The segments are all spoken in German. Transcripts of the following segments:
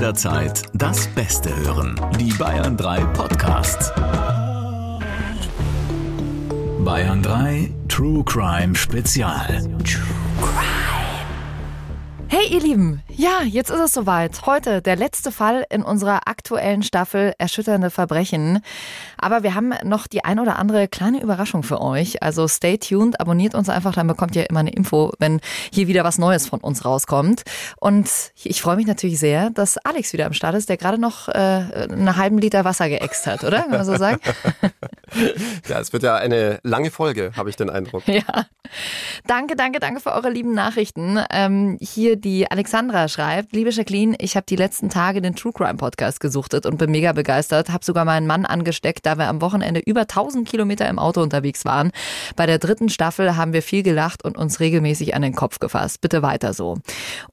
jederzeit das Beste hören. Die Bayern 3 Podcasts. Bayern 3 True Crime Spezial. True Crime. Hey ihr Lieben, ja, jetzt ist es soweit. Heute der letzte Fall in unserer aktuellen Staffel Erschütternde Verbrechen. Aber wir haben noch die ein oder andere kleine Überraschung für euch. Also stay tuned, abonniert uns einfach, dann bekommt ihr immer eine Info, wenn hier wieder was Neues von uns rauskommt. Und ich freue mich natürlich sehr, dass Alex wieder am Start ist, der gerade noch äh, einen halben Liter Wasser geäxt hat, oder? Kann man so sagen? ja, es wird ja eine lange Folge, habe ich den Eindruck. Ja. Danke, danke, danke für eure lieben Nachrichten. Ähm, hier die Alexandra schreibt, liebe Jacqueline, ich habe die letzten Tage den True Crime Podcast gesuchtet und bin mega begeistert, habe sogar meinen Mann angesteckt, da wir am Wochenende über 1000 Kilometer im Auto unterwegs waren. Bei der dritten Staffel haben wir viel gelacht und uns regelmäßig an den Kopf gefasst. Bitte weiter so.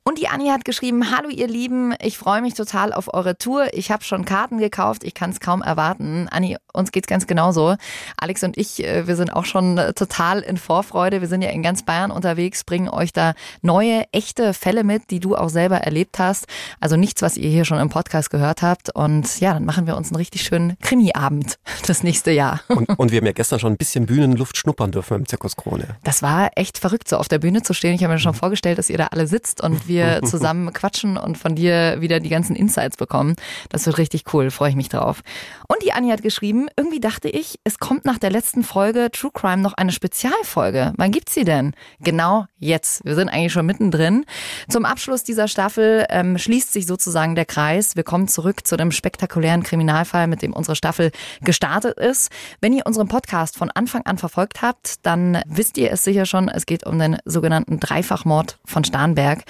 Und die Annie hat geschrieben, hallo ihr Lieben, ich freue mich total auf eure Tour. Ich habe schon Karten gekauft, ich kann es kaum erwarten. Annie, uns geht's ganz genauso. Alex und ich, äh, wir sind auch schon total in Vorfreude. Wir sind ja in ganz Bayern unterwegs, bringen euch da neue, echte Fälle mit, die du auch selber erlebt hast. Also nichts, was ihr hier schon im Podcast gehört habt. Und ja, dann machen wir uns einen richtig schönen Krimi-Abend das nächste Jahr. Und, und wir haben ja gestern schon ein bisschen Bühnenluft schnuppern dürfen im Zirkus Krone. Das war echt verrückt, so auf der Bühne zu stehen. Ich habe mir schon mhm. vorgestellt, dass ihr da alle sitzt und wir zusammen quatschen und von dir wieder die ganzen Insights bekommen. Das wird richtig cool, freue ich mich drauf. Und die Annie hat geschrieben, irgendwie dachte ich, es kommt nach der letzten Folge True Crime noch eine Spezialfolge. Wann gibt's sie denn? Genau jetzt. Wir sind eigentlich schon mittendrin. Zum Abschluss dieser Staffel ähm, schließt sich sozusagen der Kreis. Wir kommen zurück zu dem spektakulären Kriminalfall, mit dem unsere Staffel gestartet ist. Wenn ihr unseren Podcast von Anfang an verfolgt habt, dann wisst ihr es sicher schon. Es geht um den sogenannten Dreifachmord von Starnberg.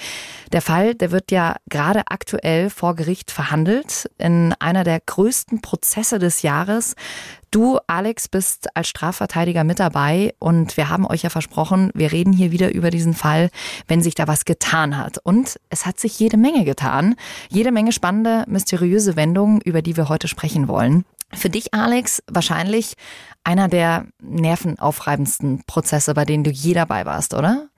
Der Fall, der wird ja gerade aktuell vor Gericht verhandelt in einer der größten Prozesse des Jahres. Du, Alex, bist als Strafverteidiger mit dabei und wir haben euch ja versprochen, wir reden hier wieder über diesen Fall, wenn sich da was getan hat. Und es hat sich jede Menge getan. Jede Menge spannende, mysteriöse Wendungen, über die wir heute sprechen wollen. Für dich, Alex, wahrscheinlich einer der nervenaufreibendsten Prozesse, bei denen du je dabei warst, oder?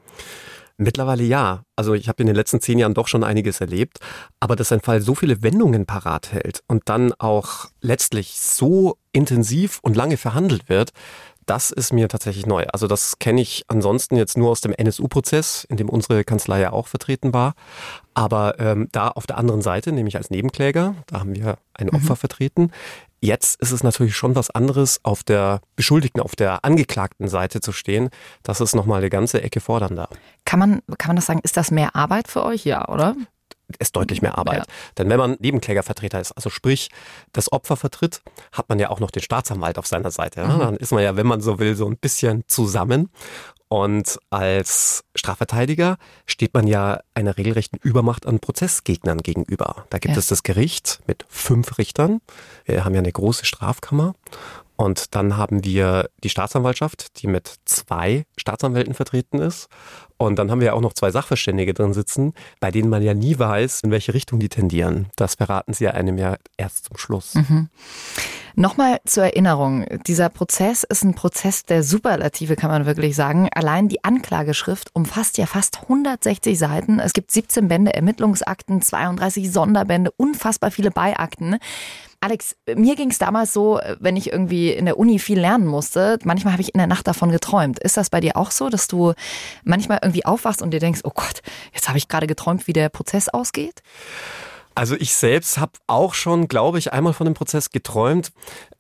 Mittlerweile ja. Also ich habe in den letzten zehn Jahren doch schon einiges erlebt. Aber dass ein Fall so viele Wendungen parat hält und dann auch letztlich so intensiv und lange verhandelt wird, das ist mir tatsächlich neu. Also das kenne ich ansonsten jetzt nur aus dem NSU-Prozess, in dem unsere Kanzlei ja auch vertreten war. Aber ähm, da auf der anderen Seite, nämlich als Nebenkläger, da haben wir ein mhm. Opfer mhm. vertreten. Jetzt ist es natürlich schon was anderes, auf der Beschuldigten, auf der angeklagten Seite zu stehen. Das ist nochmal eine ganze Ecke fordernder. Kann man, kann man das sagen, ist das mehr Arbeit für euch? Ja, oder? Ist deutlich mehr Arbeit. Ja. Denn wenn man Nebenklägervertreter ist, also sprich das Opfer vertritt, hat man ja auch noch den Staatsanwalt auf seiner Seite. Mhm. Dann ist man ja, wenn man so will, so ein bisschen zusammen. Und als Strafverteidiger steht man ja einer regelrechten Übermacht an Prozessgegnern gegenüber. Da gibt ja. es das Gericht mit fünf Richtern. Wir haben ja eine große Strafkammer. Und dann haben wir die Staatsanwaltschaft, die mit zwei Staatsanwälten vertreten ist. Und dann haben wir auch noch zwei Sachverständige drin sitzen, bei denen man ja nie weiß, in welche Richtung die tendieren. Das verraten sie ja einem ja erst zum Schluss. Mhm. Nochmal zur Erinnerung, dieser Prozess ist ein Prozess der Superlative, kann man wirklich sagen. Allein die Anklageschrift umfasst ja fast 160 Seiten. Es gibt 17 Bände Ermittlungsakten, 32 Sonderbände, unfassbar viele Beiakten. Alex, mir ging es damals so, wenn ich irgendwie in der Uni viel lernen musste, manchmal habe ich in der Nacht davon geträumt. Ist das bei dir auch so, dass du manchmal irgendwie aufwachst und dir denkst, oh Gott, jetzt habe ich gerade geträumt, wie der Prozess ausgeht? Also ich selbst habe auch schon, glaube ich, einmal von dem Prozess geträumt.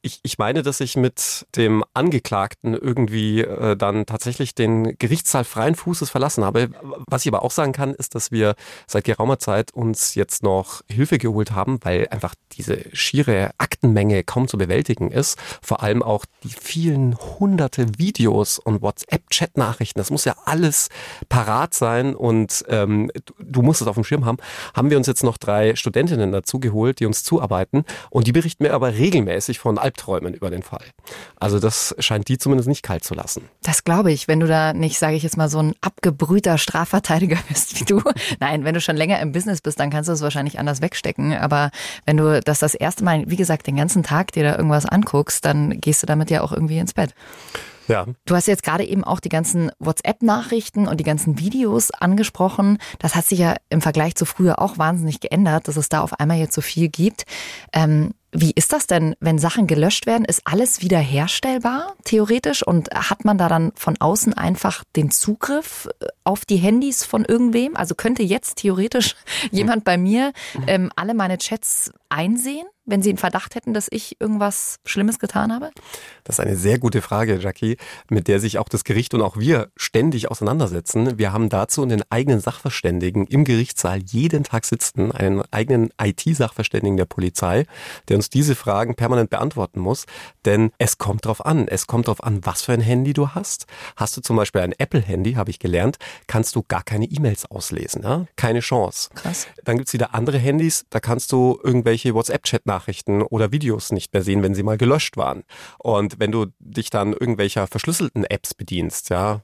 Ich, ich meine, dass ich mit dem Angeklagten irgendwie äh, dann tatsächlich den Gerichtssaal freien Fußes verlassen habe. Was ich aber auch sagen kann, ist, dass wir seit geraumer Zeit uns jetzt noch Hilfe geholt haben, weil einfach diese schiere Aktenmenge kaum zu bewältigen ist. Vor allem auch die vielen hunderte Videos und WhatsApp-Chat-Nachrichten. Das muss ja alles parat sein und ähm, du, du musst es auf dem Schirm haben. Haben wir uns jetzt noch drei Studentinnen dazu geholt, die uns zuarbeiten und die berichten mir aber regelmäßig von Albträumen über den Fall. Also das scheint die zumindest nicht kalt zu lassen. Das glaube ich, wenn du da nicht, sage ich jetzt mal, so ein abgebrühter Strafverteidiger bist wie du. Nein, wenn du schon länger im Business bist, dann kannst du es wahrscheinlich anders wegstecken. Aber wenn du das das erste Mal, wie gesagt, den ganzen Tag dir da irgendwas anguckst, dann gehst du damit ja auch irgendwie ins Bett. Ja. Du hast jetzt gerade eben auch die ganzen WhatsApp-Nachrichten und die ganzen Videos angesprochen. Das hat sich ja im Vergleich zu früher auch wahnsinnig geändert, dass es da auf einmal jetzt so viel gibt. Ähm, wie ist das denn, wenn Sachen gelöscht werden? Ist alles wiederherstellbar, theoretisch? Und hat man da dann von außen einfach den Zugriff äh, auf die Handys von irgendwem? Also könnte jetzt theoretisch jemand bei mir ähm, alle meine Chats einsehen? Wenn Sie einen Verdacht hätten, dass ich irgendwas Schlimmes getan habe? Das ist eine sehr gute Frage, Jackie, mit der sich auch das Gericht und auch wir ständig auseinandersetzen. Wir haben dazu einen eigenen Sachverständigen im Gerichtssaal jeden Tag sitzen, einen eigenen IT-Sachverständigen der Polizei, der uns diese Fragen permanent beantworten muss. Denn es kommt drauf an. Es kommt drauf an, was für ein Handy du hast. Hast du zum Beispiel ein Apple-Handy, habe ich gelernt, kannst du gar keine E-Mails auslesen. Ja? Keine Chance. Krass. Dann gibt's wieder andere Handys, da kannst du irgendwelche WhatsApp-Chat-Nachrichten Nachrichten oder Videos nicht mehr sehen, wenn sie mal gelöscht waren. Und wenn du dich dann irgendwelcher verschlüsselten Apps bedienst, ja,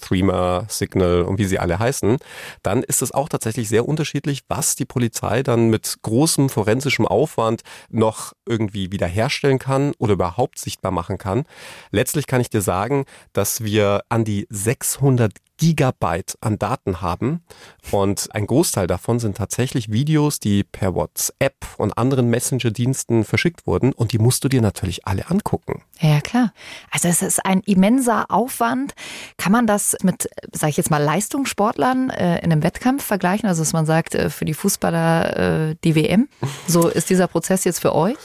Threema, Signal und wie sie alle heißen, dann ist es auch tatsächlich sehr unterschiedlich, was die Polizei dann mit großem forensischem Aufwand noch irgendwie wiederherstellen kann oder überhaupt sichtbar machen kann. Letztlich kann ich dir sagen, dass wir an die 600 Gigabyte an Daten haben. Und ein Großteil davon sind tatsächlich Videos, die per WhatsApp und anderen Messenger-Diensten verschickt wurden. Und die musst du dir natürlich alle angucken. Ja, klar. Also es ist ein immenser Aufwand. Kann man das mit, sage ich jetzt mal, Leistungssportlern äh, in einem Wettkampf vergleichen? Also dass man sagt, äh, für die Fußballer äh, die WM. So ist dieser Prozess jetzt für euch?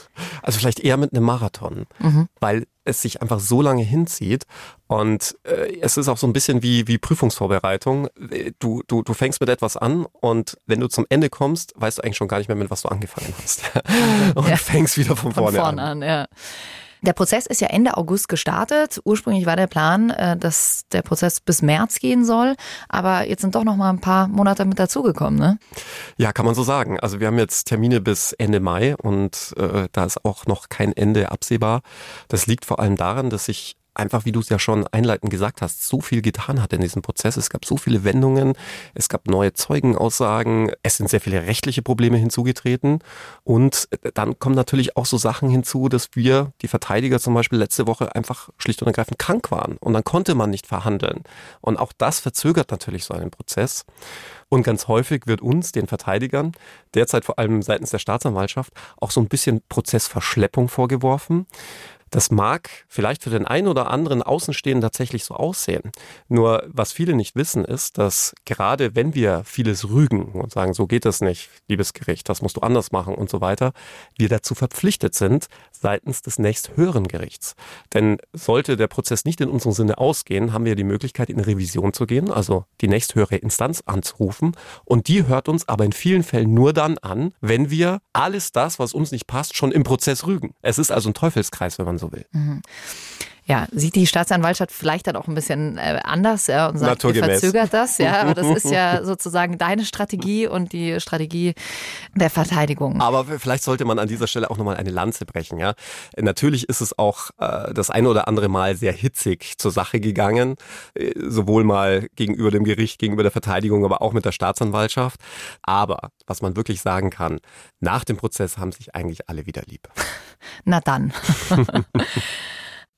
Also vielleicht eher mit einem Marathon. Mhm. Weil es sich einfach so lange hinzieht. Und äh, es ist auch so ein bisschen wie, wie Prüfungsvorbereitung. Du, du, du fängst mit etwas an und wenn du zum Ende kommst, weißt du eigentlich schon gar nicht mehr, mit was du angefangen hast. und ja. fängst wieder von vorne, von vorne an. an ja. Der Prozess ist ja Ende August gestartet. Ursprünglich war der Plan, äh, dass der Prozess bis März gehen soll, aber jetzt sind doch noch mal ein paar Monate mit dazugekommen, ne? Ja, kann man so sagen. Also wir haben jetzt Termine bis Ende Mai und äh, da ist auch noch kein Ende absehbar. Das liegt vor allem daran, dass sich einfach, wie du es ja schon einleitend gesagt hast, so viel getan hat in diesem Prozess. Es gab so viele Wendungen, es gab neue Zeugenaussagen, es sind sehr viele rechtliche Probleme hinzugetreten. Und dann kommen natürlich auch so Sachen hinzu, dass wir, die Verteidiger zum Beispiel letzte Woche einfach schlicht und ergreifend krank waren. Und dann konnte man nicht verhandeln. Und auch das verzögert natürlich so einen Prozess. Und ganz häufig wird uns, den Verteidigern, derzeit vor allem seitens der Staatsanwaltschaft, auch so ein bisschen Prozessverschleppung vorgeworfen. Das mag vielleicht für den einen oder anderen Außenstehenden tatsächlich so aussehen. Nur was viele nicht wissen ist, dass gerade wenn wir vieles rügen und sagen, so geht es nicht, liebes Gericht, das musst du anders machen und so weiter, wir dazu verpflichtet sind seitens des nächsthöheren Gerichts. Denn sollte der Prozess nicht in unserem Sinne ausgehen, haben wir die Möglichkeit, in Revision zu gehen, also die nächsthöhere Instanz anzurufen. Und die hört uns aber in vielen Fällen nur dann an, wenn wir alles das, was uns nicht passt, schon im Prozess rügen. Es ist also ein Teufelskreis, wenn man so so will. Mhm. Ja, sieht die Staatsanwaltschaft vielleicht dann auch ein bisschen äh, anders ja, und sagt, ihr verzögert das, ja, aber das ist ja sozusagen deine Strategie und die Strategie der Verteidigung. Aber vielleicht sollte man an dieser Stelle auch nochmal eine Lanze brechen, ja. Natürlich ist es auch äh, das eine oder andere Mal sehr hitzig zur Sache gegangen, äh, sowohl mal gegenüber dem Gericht, gegenüber der Verteidigung, aber auch mit der Staatsanwaltschaft. Aber was man wirklich sagen kann, nach dem Prozess haben sich eigentlich alle wieder lieb. Na dann.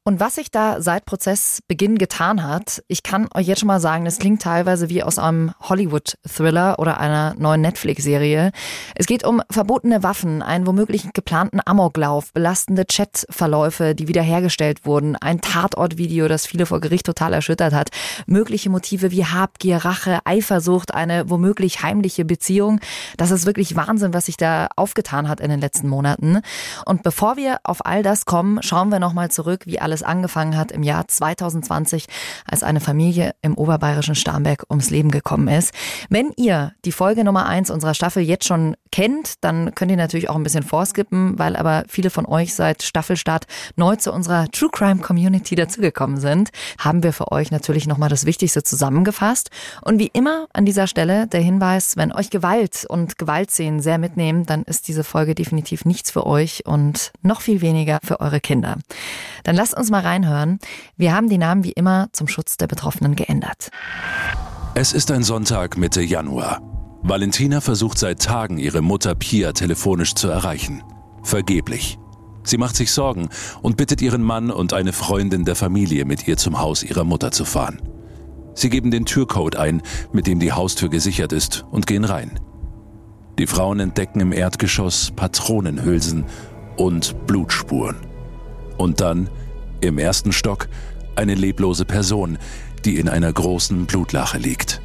Und was sich da seit Prozessbeginn getan hat, ich kann euch jetzt schon mal sagen, das klingt teilweise wie aus einem Hollywood-Thriller oder einer neuen Netflix-Serie. Es geht um verbotene Waffen, einen womöglich geplanten Amoklauf, belastende Chatverläufe, die wiederhergestellt wurden, ein Tatortvideo, das viele vor Gericht total erschüttert hat, mögliche Motive wie Habgier, Rache, Eifersucht, eine womöglich heimliche Beziehung. Das ist wirklich Wahnsinn, was sich da aufgetan hat in den letzten Monaten. Und bevor wir auf all das kommen, schauen wir nochmal zurück, wie alles alles angefangen hat im Jahr 2020, als eine Familie im oberbayerischen Starnberg ums Leben gekommen ist. Wenn ihr die Folge Nummer eins unserer Staffel jetzt schon kennt, dann könnt ihr natürlich auch ein bisschen vorskippen, weil aber viele von euch seit Staffelstart neu zu unserer True Crime Community dazugekommen sind, haben wir für euch natürlich nochmal das Wichtigste zusammengefasst. Und wie immer an dieser Stelle der Hinweis, wenn euch Gewalt und Gewaltszenen sehr mitnehmen, dann ist diese Folge definitiv nichts für euch und noch viel weniger für eure Kinder. Dann lasst uns uns mal reinhören. Wir haben die Namen wie immer zum Schutz der Betroffenen geändert. Es ist ein Sonntag Mitte Januar. Valentina versucht seit Tagen, ihre Mutter Pia telefonisch zu erreichen. Vergeblich. Sie macht sich Sorgen und bittet ihren Mann und eine Freundin der Familie, mit ihr zum Haus ihrer Mutter zu fahren. Sie geben den Türcode ein, mit dem die Haustür gesichert ist, und gehen rein. Die Frauen entdecken im Erdgeschoss Patronenhülsen und Blutspuren. Und dann, im ersten Stock, eine leblose Person, die in einer großen Blutlache liegt.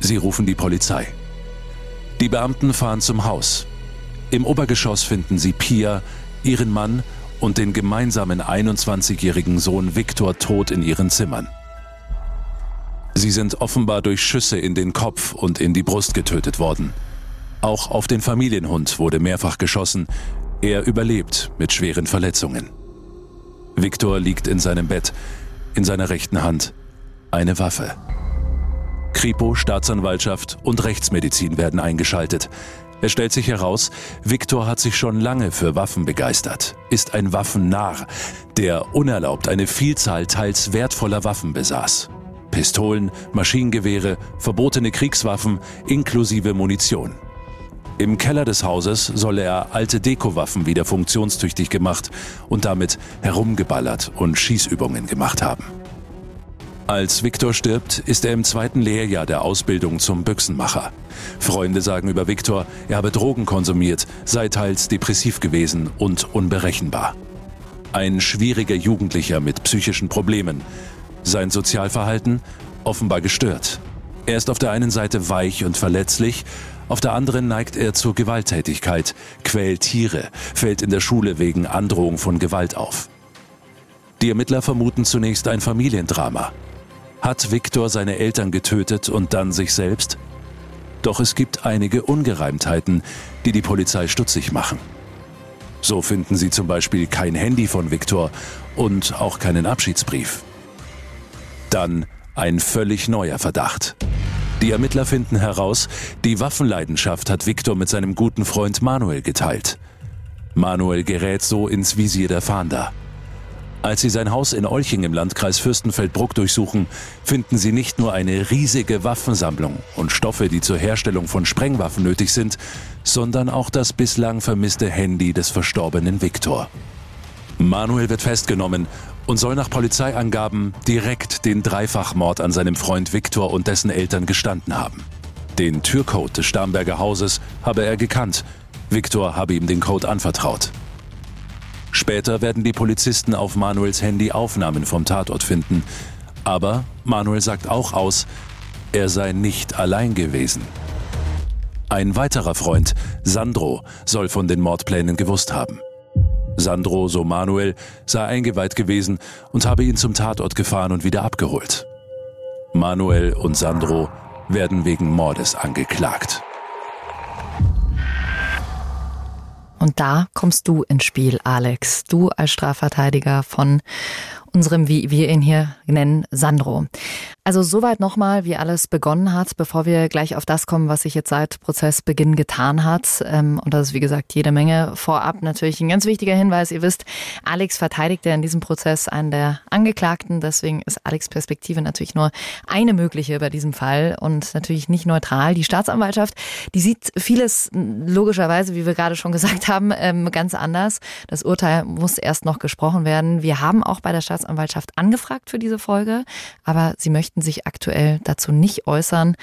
Sie rufen die Polizei. Die Beamten fahren zum Haus. Im Obergeschoss finden sie Pia, ihren Mann und den gemeinsamen 21-jährigen Sohn Viktor tot in ihren Zimmern. Sie sind offenbar durch Schüsse in den Kopf und in die Brust getötet worden. Auch auf den Familienhund wurde mehrfach geschossen. Er überlebt mit schweren Verletzungen. Viktor liegt in seinem Bett, in seiner rechten Hand eine Waffe. Kripo, Staatsanwaltschaft und Rechtsmedizin werden eingeschaltet. Es stellt sich heraus, Viktor hat sich schon lange für Waffen begeistert, ist ein Waffennarr, der unerlaubt eine Vielzahl teils wertvoller Waffen besaß. Pistolen, Maschinengewehre, verbotene Kriegswaffen inklusive Munition. Im Keller des Hauses soll er alte Dekowaffen wieder funktionstüchtig gemacht und damit herumgeballert und Schießübungen gemacht haben. Als Viktor stirbt, ist er im zweiten Lehrjahr der Ausbildung zum Büchsenmacher. Freunde sagen über Viktor, er habe Drogen konsumiert, sei teils depressiv gewesen und unberechenbar. Ein schwieriger Jugendlicher mit psychischen Problemen, sein Sozialverhalten offenbar gestört. Er ist auf der einen Seite weich und verletzlich, auf der anderen neigt er zur Gewalttätigkeit, quält Tiere, fällt in der Schule wegen Androhung von Gewalt auf. Die Ermittler vermuten zunächst ein Familiendrama. Hat Viktor seine Eltern getötet und dann sich selbst? Doch es gibt einige Ungereimtheiten, die die Polizei stutzig machen. So finden sie zum Beispiel kein Handy von Viktor und auch keinen Abschiedsbrief. Dann ein völlig neuer Verdacht. Die Ermittler finden heraus, die Waffenleidenschaft hat Viktor mit seinem guten Freund Manuel geteilt. Manuel gerät so ins Visier der Fahnder. Als sie sein Haus in Olching im Landkreis Fürstenfeldbruck durchsuchen, finden sie nicht nur eine riesige Waffensammlung und Stoffe, die zur Herstellung von Sprengwaffen nötig sind, sondern auch das bislang vermisste Handy des verstorbenen Viktor. Manuel wird festgenommen und soll nach Polizeiangaben direkt den Dreifachmord an seinem Freund Viktor und dessen Eltern gestanden haben. Den Türcode des Starnberger Hauses habe er gekannt. Viktor habe ihm den Code anvertraut. Später werden die Polizisten auf Manuels Handy Aufnahmen vom Tatort finden. Aber Manuel sagt auch aus, er sei nicht allein gewesen. Ein weiterer Freund, Sandro, soll von den Mordplänen gewusst haben. Sandro, so Manuel, sei eingeweiht gewesen und habe ihn zum Tatort gefahren und wieder abgeholt. Manuel und Sandro werden wegen Mordes angeklagt. Und da kommst du ins Spiel, Alex. Du als Strafverteidiger von unserem, wie wir ihn hier nennen, Sandro. Also soweit nochmal, wie alles begonnen hat, bevor wir gleich auf das kommen, was sich jetzt seit Prozessbeginn getan hat. Ähm, und das ist, wie gesagt, jede Menge vorab. Natürlich ein ganz wichtiger Hinweis. Ihr wisst, Alex verteidigt ja in diesem Prozess einen der Angeklagten. Deswegen ist Alex Perspektive natürlich nur eine mögliche bei diesem Fall und natürlich nicht neutral. Die Staatsanwaltschaft, die sieht vieles logischerweise, wie wir gerade schon gesagt haben, ähm, ganz anders. Das Urteil muss erst noch gesprochen werden. Wir haben auch bei der Staatsanwaltschaft angefragt für diese Folge, aber sie möchten möchten sich aktuell dazu nicht äußern,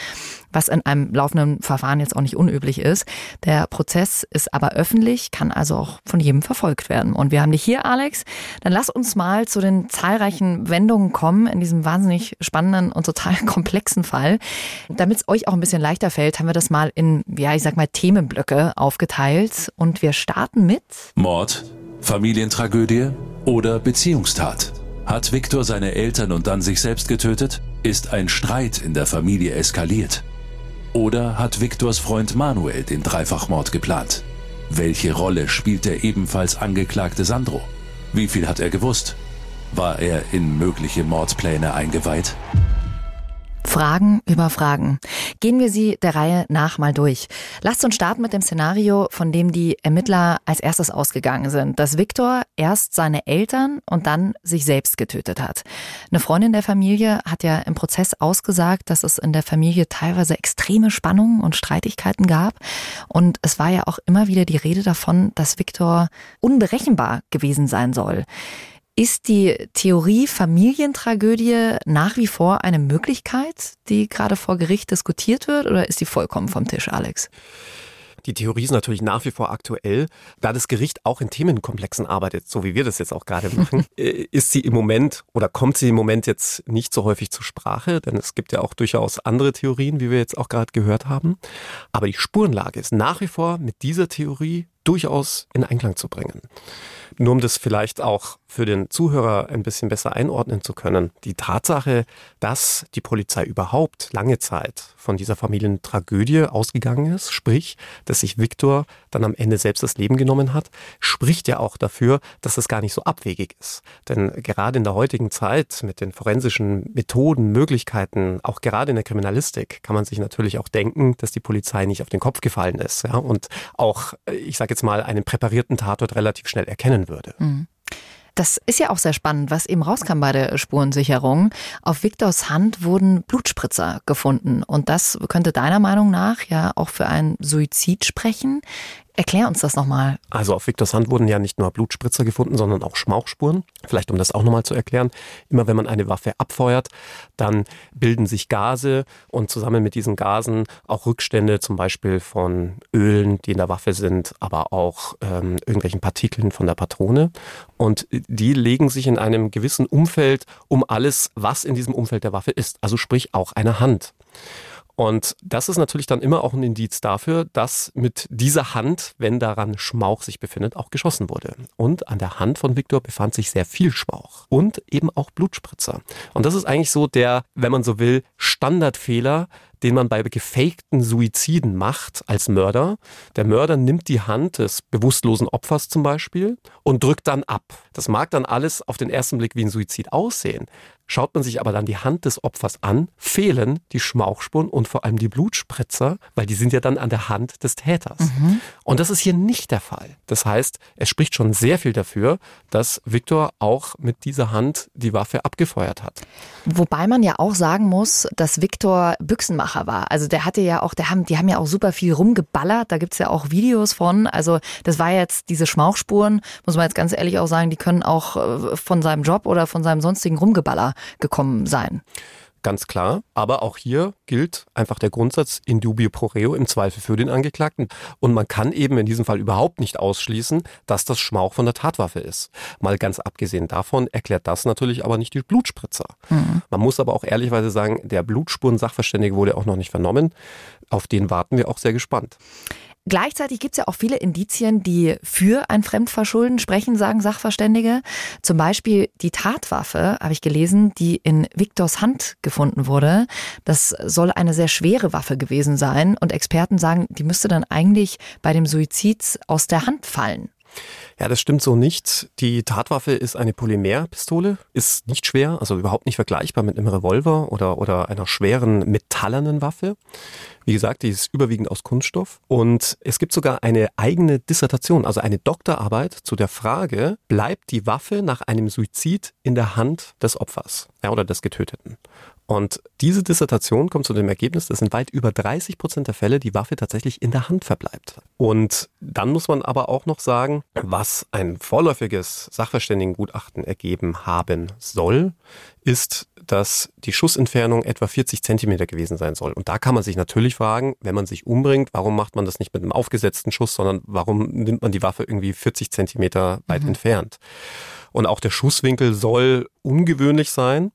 was in einem laufenden Verfahren jetzt auch nicht unüblich ist. Der Prozess ist aber öffentlich, kann also auch von jedem verfolgt werden. Und wir haben dich hier, Alex. Dann lass uns mal zu den zahlreichen Wendungen kommen in diesem wahnsinnig spannenden und total komplexen Fall. Damit es euch auch ein bisschen leichter fällt, haben wir das mal in, ja, ich sag mal, Themenblöcke aufgeteilt. Und wir starten mit Mord, Familientragödie oder Beziehungstat. Hat Viktor seine Eltern und dann sich selbst getötet? Ist ein Streit in der Familie eskaliert? Oder hat Viktors Freund Manuel den Dreifachmord geplant? Welche Rolle spielt der ebenfalls angeklagte Sandro? Wie viel hat er gewusst? War er in mögliche Mordpläne eingeweiht? Fragen über Fragen. Gehen wir sie der Reihe nach mal durch. Lasst uns starten mit dem Szenario, von dem die Ermittler als erstes ausgegangen sind, dass Viktor erst seine Eltern und dann sich selbst getötet hat. Eine Freundin der Familie hat ja im Prozess ausgesagt, dass es in der Familie teilweise extreme Spannungen und Streitigkeiten gab. Und es war ja auch immer wieder die Rede davon, dass Viktor unberechenbar gewesen sein soll. Ist die Theorie Familientragödie nach wie vor eine Möglichkeit, die gerade vor Gericht diskutiert wird, oder ist die vollkommen vom Tisch, Alex? Die Theorie ist natürlich nach wie vor aktuell. Da das Gericht auch in Themenkomplexen arbeitet, so wie wir das jetzt auch gerade machen, äh, ist sie im Moment oder kommt sie im Moment jetzt nicht so häufig zur Sprache, denn es gibt ja auch durchaus andere Theorien, wie wir jetzt auch gerade gehört haben. Aber die Spurenlage ist nach wie vor mit dieser Theorie durchaus in Einklang zu bringen. Nur um das vielleicht auch für den Zuhörer ein bisschen besser einordnen zu können. Die Tatsache, dass die Polizei überhaupt lange Zeit von dieser Familientragödie ausgegangen ist, sprich, dass sich Viktor dann am Ende selbst das Leben genommen hat, spricht ja auch dafür, dass es gar nicht so abwegig ist. Denn gerade in der heutigen Zeit mit den forensischen Methoden, Möglichkeiten, auch gerade in der Kriminalistik, kann man sich natürlich auch denken, dass die Polizei nicht auf den Kopf gefallen ist ja, und auch, ich sage jetzt mal, einen präparierten Tatort relativ schnell erkennen würde. Mhm. Das ist ja auch sehr spannend, was eben rauskam bei der Spurensicherung. Auf Viktors Hand wurden Blutspritzer gefunden. Und das könnte deiner Meinung nach ja auch für einen Suizid sprechen. Erklär uns das nochmal. Also auf Viktors Hand wurden ja nicht nur Blutspritzer gefunden, sondern auch Schmauchspuren. Vielleicht um das auch nochmal zu erklären. Immer wenn man eine Waffe abfeuert, dann bilden sich Gase und zusammen mit diesen Gasen auch Rückstände zum Beispiel von Ölen, die in der Waffe sind, aber auch ähm, irgendwelchen Partikeln von der Patrone. Und die legen sich in einem gewissen Umfeld um alles, was in diesem Umfeld der Waffe ist. Also sprich auch eine Hand. Und das ist natürlich dann immer auch ein Indiz dafür, dass mit dieser Hand, wenn daran Schmauch sich befindet, auch geschossen wurde. Und an der Hand von Viktor befand sich sehr viel Schmauch und eben auch Blutspritzer. Und das ist eigentlich so der, wenn man so will, Standardfehler, den man bei gefakten Suiziden macht als Mörder. Der Mörder nimmt die Hand des bewusstlosen Opfers zum Beispiel und drückt dann ab. Das mag dann alles auf den ersten Blick wie ein Suizid aussehen. Schaut man sich aber dann die Hand des Opfers an, fehlen die Schmauchspuren und vor allem die Blutspritzer, weil die sind ja dann an der Hand des Täters. Mhm. Und das ist hier nicht der Fall. Das heißt, es spricht schon sehr viel dafür, dass Viktor auch mit dieser Hand die Waffe abgefeuert hat. Wobei man ja auch sagen muss, dass Viktor Büchsenmacher war. Also der hatte ja auch, der haben, die haben ja auch super viel rumgeballert. Da gibt's ja auch Videos von. Also das war jetzt diese Schmauchspuren, muss man jetzt ganz ehrlich auch sagen, die können auch äh, von seinem Job oder von seinem sonstigen Rumgeballer gekommen sein ganz klar. Aber auch hier gilt einfach der Grundsatz in dubio pro reo im Zweifel für den Angeklagten. Und man kann eben in diesem Fall überhaupt nicht ausschließen, dass das Schmauch von der Tatwaffe ist. Mal ganz abgesehen davon erklärt das natürlich aber nicht die Blutspritzer. Mhm. Man muss aber auch ehrlichweise sagen, der Blutspuren-Sachverständige wurde auch noch nicht vernommen. Auf den warten wir auch sehr gespannt. Gleichzeitig gibt es ja auch viele Indizien, die für ein Fremdverschulden sprechen, sagen Sachverständige. Zum Beispiel die Tatwaffe, habe ich gelesen, die in Viktors Hand gefunden wurde. Das soll eine sehr schwere Waffe gewesen sein. Und Experten sagen, die müsste dann eigentlich bei dem Suizid aus der Hand fallen. Ja, das stimmt so nicht. Die Tatwaffe ist eine Polymerpistole, ist nicht schwer, also überhaupt nicht vergleichbar mit einem Revolver oder, oder einer schweren metallernen Waffe. Wie gesagt, die ist überwiegend aus Kunststoff. Und es gibt sogar eine eigene Dissertation, also eine Doktorarbeit zu der Frage, bleibt die Waffe nach einem Suizid in der Hand des Opfers ja, oder des Getöteten? Und diese Dissertation kommt zu dem Ergebnis, dass in weit über 30 Prozent der Fälle die Waffe tatsächlich in der Hand verbleibt. Und dann muss man aber auch noch sagen, was ein vorläufiges Sachverständigengutachten ergeben haben soll, ist, dass die Schussentfernung etwa 40 Zentimeter gewesen sein soll. Und da kann man sich natürlich fragen, wenn man sich umbringt, warum macht man das nicht mit einem aufgesetzten Schuss, sondern warum nimmt man die Waffe irgendwie 40 Zentimeter weit mhm. entfernt? Und auch der Schusswinkel soll ungewöhnlich sein.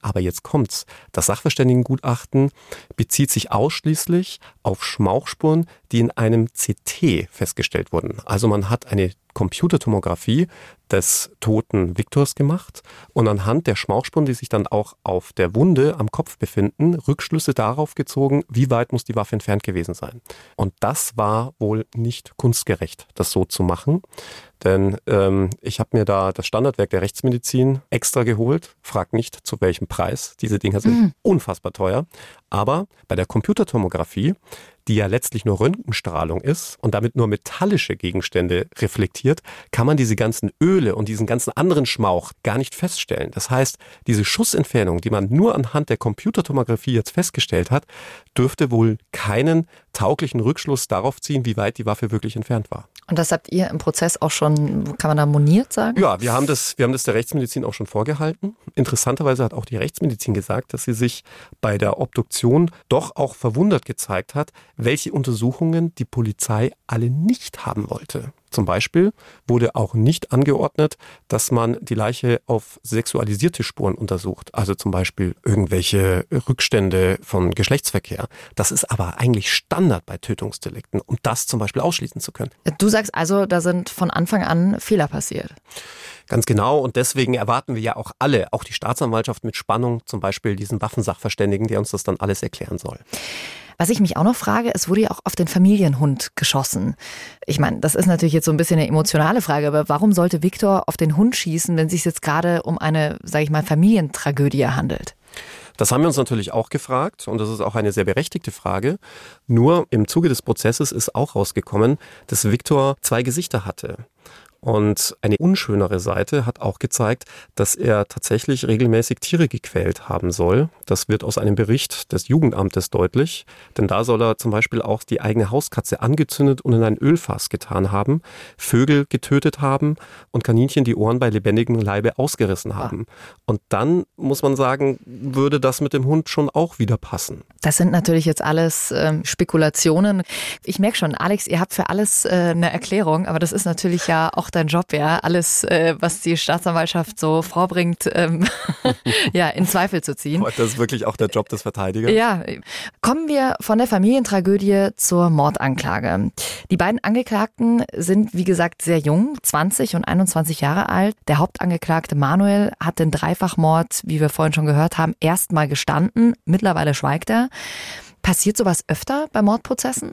Aber jetzt kommt's. Das Sachverständigengutachten bezieht sich ausschließlich auf Schmauchspuren, die in einem CT festgestellt wurden. Also man hat eine Computertomographie des toten Viktors gemacht und anhand der Schmauchspuren, die sich dann auch auf der Wunde am Kopf befinden, Rückschlüsse darauf gezogen, wie weit muss die Waffe entfernt gewesen sein. Und das war wohl nicht kunstgerecht, das so zu machen. Denn ähm, ich habe mir da das Standardwerk der Rechtsmedizin extra geholt. Frag nicht, zu welchem Preis. Diese Dinger sind mhm. unfassbar teuer. Aber bei der Computertomographie die ja letztlich nur Röntgenstrahlung ist und damit nur metallische Gegenstände reflektiert, kann man diese ganzen Öle und diesen ganzen anderen Schmauch gar nicht feststellen. Das heißt, diese Schussentfernung, die man nur anhand der Computertomographie jetzt festgestellt hat, dürfte wohl keinen tauglichen Rückschluss darauf ziehen, wie weit die Waffe wirklich entfernt war. Und das habt ihr im Prozess auch schon, kann man da moniert sagen? Ja, wir haben das, wir haben das der Rechtsmedizin auch schon vorgehalten. Interessanterweise hat auch die Rechtsmedizin gesagt, dass sie sich bei der Obduktion doch auch verwundert gezeigt hat, welche Untersuchungen die Polizei alle nicht haben wollte. Zum Beispiel wurde auch nicht angeordnet, dass man die Leiche auf sexualisierte Spuren untersucht, also zum Beispiel irgendwelche Rückstände von Geschlechtsverkehr. Das ist aber eigentlich Standard bei Tötungsdelikten, um das zum Beispiel ausschließen zu können. Du sagst also, da sind von Anfang an Fehler passiert. Ganz genau. Und deswegen erwarten wir ja auch alle, auch die Staatsanwaltschaft mit Spannung, zum Beispiel diesen Waffensachverständigen, der uns das dann alles erklären soll. Was ich mich auch noch frage, es wurde ja auch auf den Familienhund geschossen. Ich meine, das ist natürlich jetzt so ein bisschen eine emotionale Frage, aber warum sollte Viktor auf den Hund schießen, wenn es sich jetzt gerade um eine, sage ich mal, Familientragödie handelt? Das haben wir uns natürlich auch gefragt und das ist auch eine sehr berechtigte Frage. Nur im Zuge des Prozesses ist auch rausgekommen, dass Viktor zwei Gesichter hatte. Und eine unschönere Seite hat auch gezeigt, dass er tatsächlich regelmäßig Tiere gequält haben soll. Das wird aus einem Bericht des Jugendamtes deutlich. Denn da soll er zum Beispiel auch die eigene Hauskatze angezündet und in ein Ölfass getan haben, Vögel getötet haben und Kaninchen die Ohren bei lebendigem Leibe ausgerissen haben. Und dann muss man sagen, würde das mit dem Hund schon auch wieder passen. Das sind natürlich jetzt alles ähm, Spekulationen. Ich merke schon, Alex, ihr habt für alles äh, eine Erklärung, aber das ist natürlich ja auch dein Job, ja, alles, äh, was die Staatsanwaltschaft so vorbringt, ähm, ja, in Zweifel zu ziehen. Das ist wirklich auch der Job des Verteidigers. Ja, kommen wir von der Familientragödie zur Mordanklage. Die beiden Angeklagten sind, wie gesagt, sehr jung, 20 und 21 Jahre alt. Der Hauptangeklagte Manuel hat den Dreifachmord, wie wir vorhin schon gehört haben, erstmal gestanden. Mittlerweile schweigt er. Passiert sowas öfter bei Mordprozessen?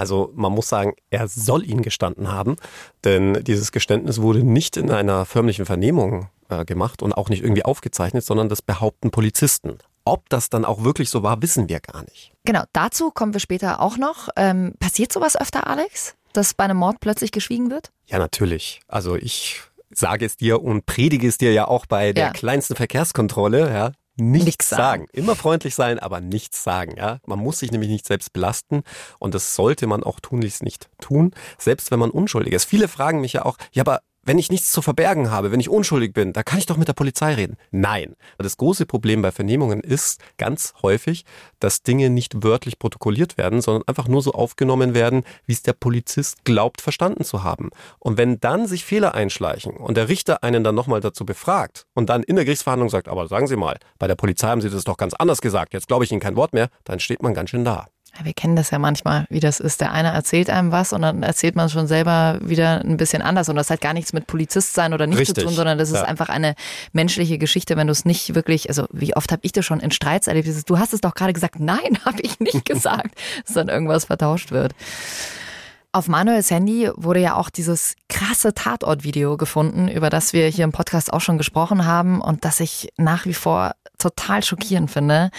Also man muss sagen, er soll ihn gestanden haben, denn dieses Geständnis wurde nicht in einer förmlichen Vernehmung äh, gemacht und auch nicht irgendwie aufgezeichnet, sondern das behaupten Polizisten. Ob das dann auch wirklich so war, wissen wir gar nicht. Genau, dazu kommen wir später auch noch. Ähm, passiert sowas öfter, Alex, dass bei einem Mord plötzlich geschwiegen wird? Ja, natürlich. Also ich sage es dir und predige es dir ja auch bei der ja. kleinsten Verkehrskontrolle, ja, nichts, nichts sagen. sagen. Immer freundlich sein, aber nichts sagen. Ja? Man muss sich nämlich nicht selbst belasten und das sollte man auch tunlichst nicht tun, selbst wenn man unschuldig ist. Viele fragen mich ja auch, ja, aber wenn ich nichts zu verbergen habe, wenn ich unschuldig bin, da kann ich doch mit der Polizei reden. Nein. Das große Problem bei Vernehmungen ist ganz häufig, dass Dinge nicht wörtlich protokolliert werden, sondern einfach nur so aufgenommen werden, wie es der Polizist glaubt, verstanden zu haben. Und wenn dann sich Fehler einschleichen und der Richter einen dann nochmal dazu befragt und dann in der Gerichtsverhandlung sagt, aber sagen Sie mal, bei der Polizei haben Sie das doch ganz anders gesagt, jetzt glaube ich Ihnen kein Wort mehr, dann steht man ganz schön da. Ja, wir kennen das ja manchmal, wie das ist. Der eine erzählt einem was und dann erzählt man es schon selber wieder ein bisschen anders. Und das hat gar nichts mit Polizist sein oder nicht Richtig. zu tun, sondern das ist einfach eine menschliche Geschichte, wenn du es nicht wirklich, also wie oft habe ich das schon in Streits erlebt, du hast es doch gerade gesagt, nein, habe ich nicht gesagt, dass dann irgendwas vertauscht wird. Auf Manuels Handy wurde ja auch dieses krasse Tatortvideo gefunden, über das wir hier im Podcast auch schon gesprochen haben und das ich nach wie vor total schockierend finde.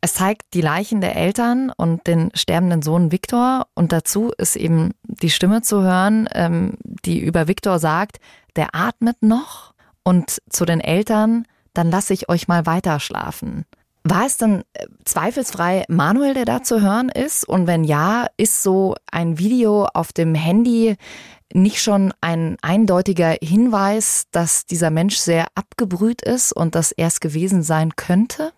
Es zeigt die Leichen der Eltern und den sterbenden Sohn Viktor und dazu ist eben die Stimme zu hören, ähm, die über Viktor sagt, der atmet noch und zu den Eltern, dann lasse ich euch mal weiter schlafen. War es dann äh, zweifelsfrei Manuel, der da zu hören ist? Und wenn ja, ist so ein Video auf dem Handy nicht schon ein eindeutiger Hinweis, dass dieser Mensch sehr abgebrüht ist und dass er es gewesen sein könnte?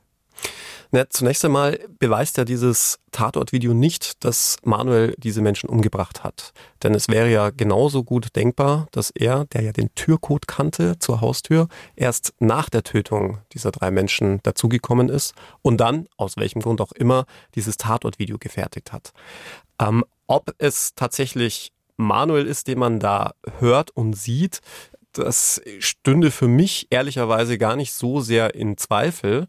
Na, zunächst einmal beweist ja dieses Tatortvideo nicht, dass Manuel diese Menschen umgebracht hat. Denn es wäre ja genauso gut denkbar, dass er, der ja den Türcode kannte zur Haustür, erst nach der Tötung dieser drei Menschen dazugekommen ist und dann, aus welchem Grund auch immer, dieses Tatortvideo gefertigt hat. Ähm, ob es tatsächlich Manuel ist, den man da hört und sieht, das stünde für mich ehrlicherweise gar nicht so sehr in Zweifel.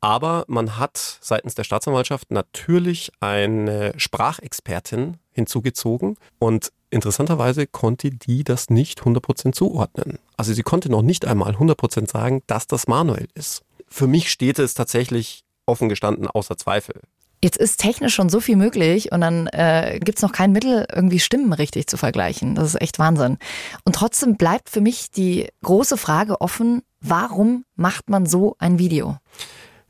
Aber man hat seitens der Staatsanwaltschaft natürlich eine Sprachexpertin hinzugezogen und interessanterweise konnte die das nicht 100% zuordnen. Also sie konnte noch nicht einmal 100% sagen, dass das Manuel ist. Für mich steht es tatsächlich offen gestanden außer Zweifel. Jetzt ist technisch schon so viel möglich und dann äh, gibt noch kein Mittel, irgendwie Stimmen richtig zu vergleichen. Das ist echt Wahnsinn. Und trotzdem bleibt für mich die große Frage offen, warum macht man so ein Video?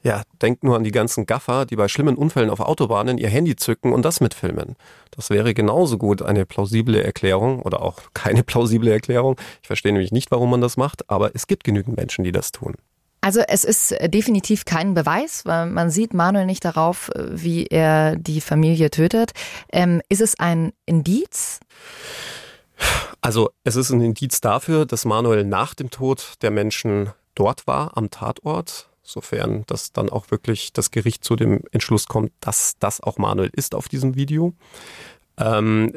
Ja, denkt nur an die ganzen Gaffer, die bei schlimmen Unfällen auf Autobahnen ihr Handy zücken und das mitfilmen. Das wäre genauso gut eine plausible Erklärung oder auch keine plausible Erklärung. Ich verstehe nämlich nicht, warum man das macht, aber es gibt genügend Menschen, die das tun. Also es ist definitiv kein Beweis, weil man sieht Manuel nicht darauf, wie er die Familie tötet. Ähm, ist es ein Indiz? Also es ist ein Indiz dafür, dass Manuel nach dem Tod der Menschen dort war, am Tatort, sofern das dann auch wirklich das Gericht zu dem Entschluss kommt, dass das auch Manuel ist auf diesem Video. Ähm,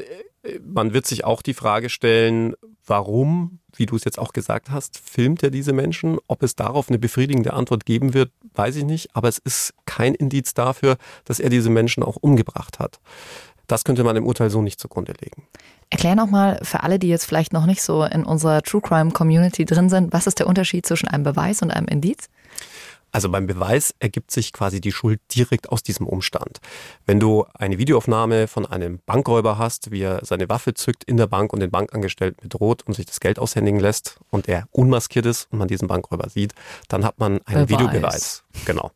man wird sich auch die Frage stellen, warum, wie du es jetzt auch gesagt hast, filmt er diese Menschen? Ob es darauf eine befriedigende Antwort geben wird, weiß ich nicht, aber es ist kein Indiz dafür, dass er diese Menschen auch umgebracht hat. Das könnte man im Urteil so nicht zugrunde legen. Erklär nochmal für alle, die jetzt vielleicht noch nicht so in unserer True Crime Community drin sind, was ist der Unterschied zwischen einem Beweis und einem Indiz? Also beim Beweis ergibt sich quasi die Schuld direkt aus diesem Umstand. Wenn du eine Videoaufnahme von einem Bankräuber hast, wie er seine Waffe zückt in der Bank und den Bankangestellten bedroht und sich das Geld aushändigen lässt und er unmaskiert ist und man diesen Bankräuber sieht, dann hat man einen Beweis. Videobeweis. Genau.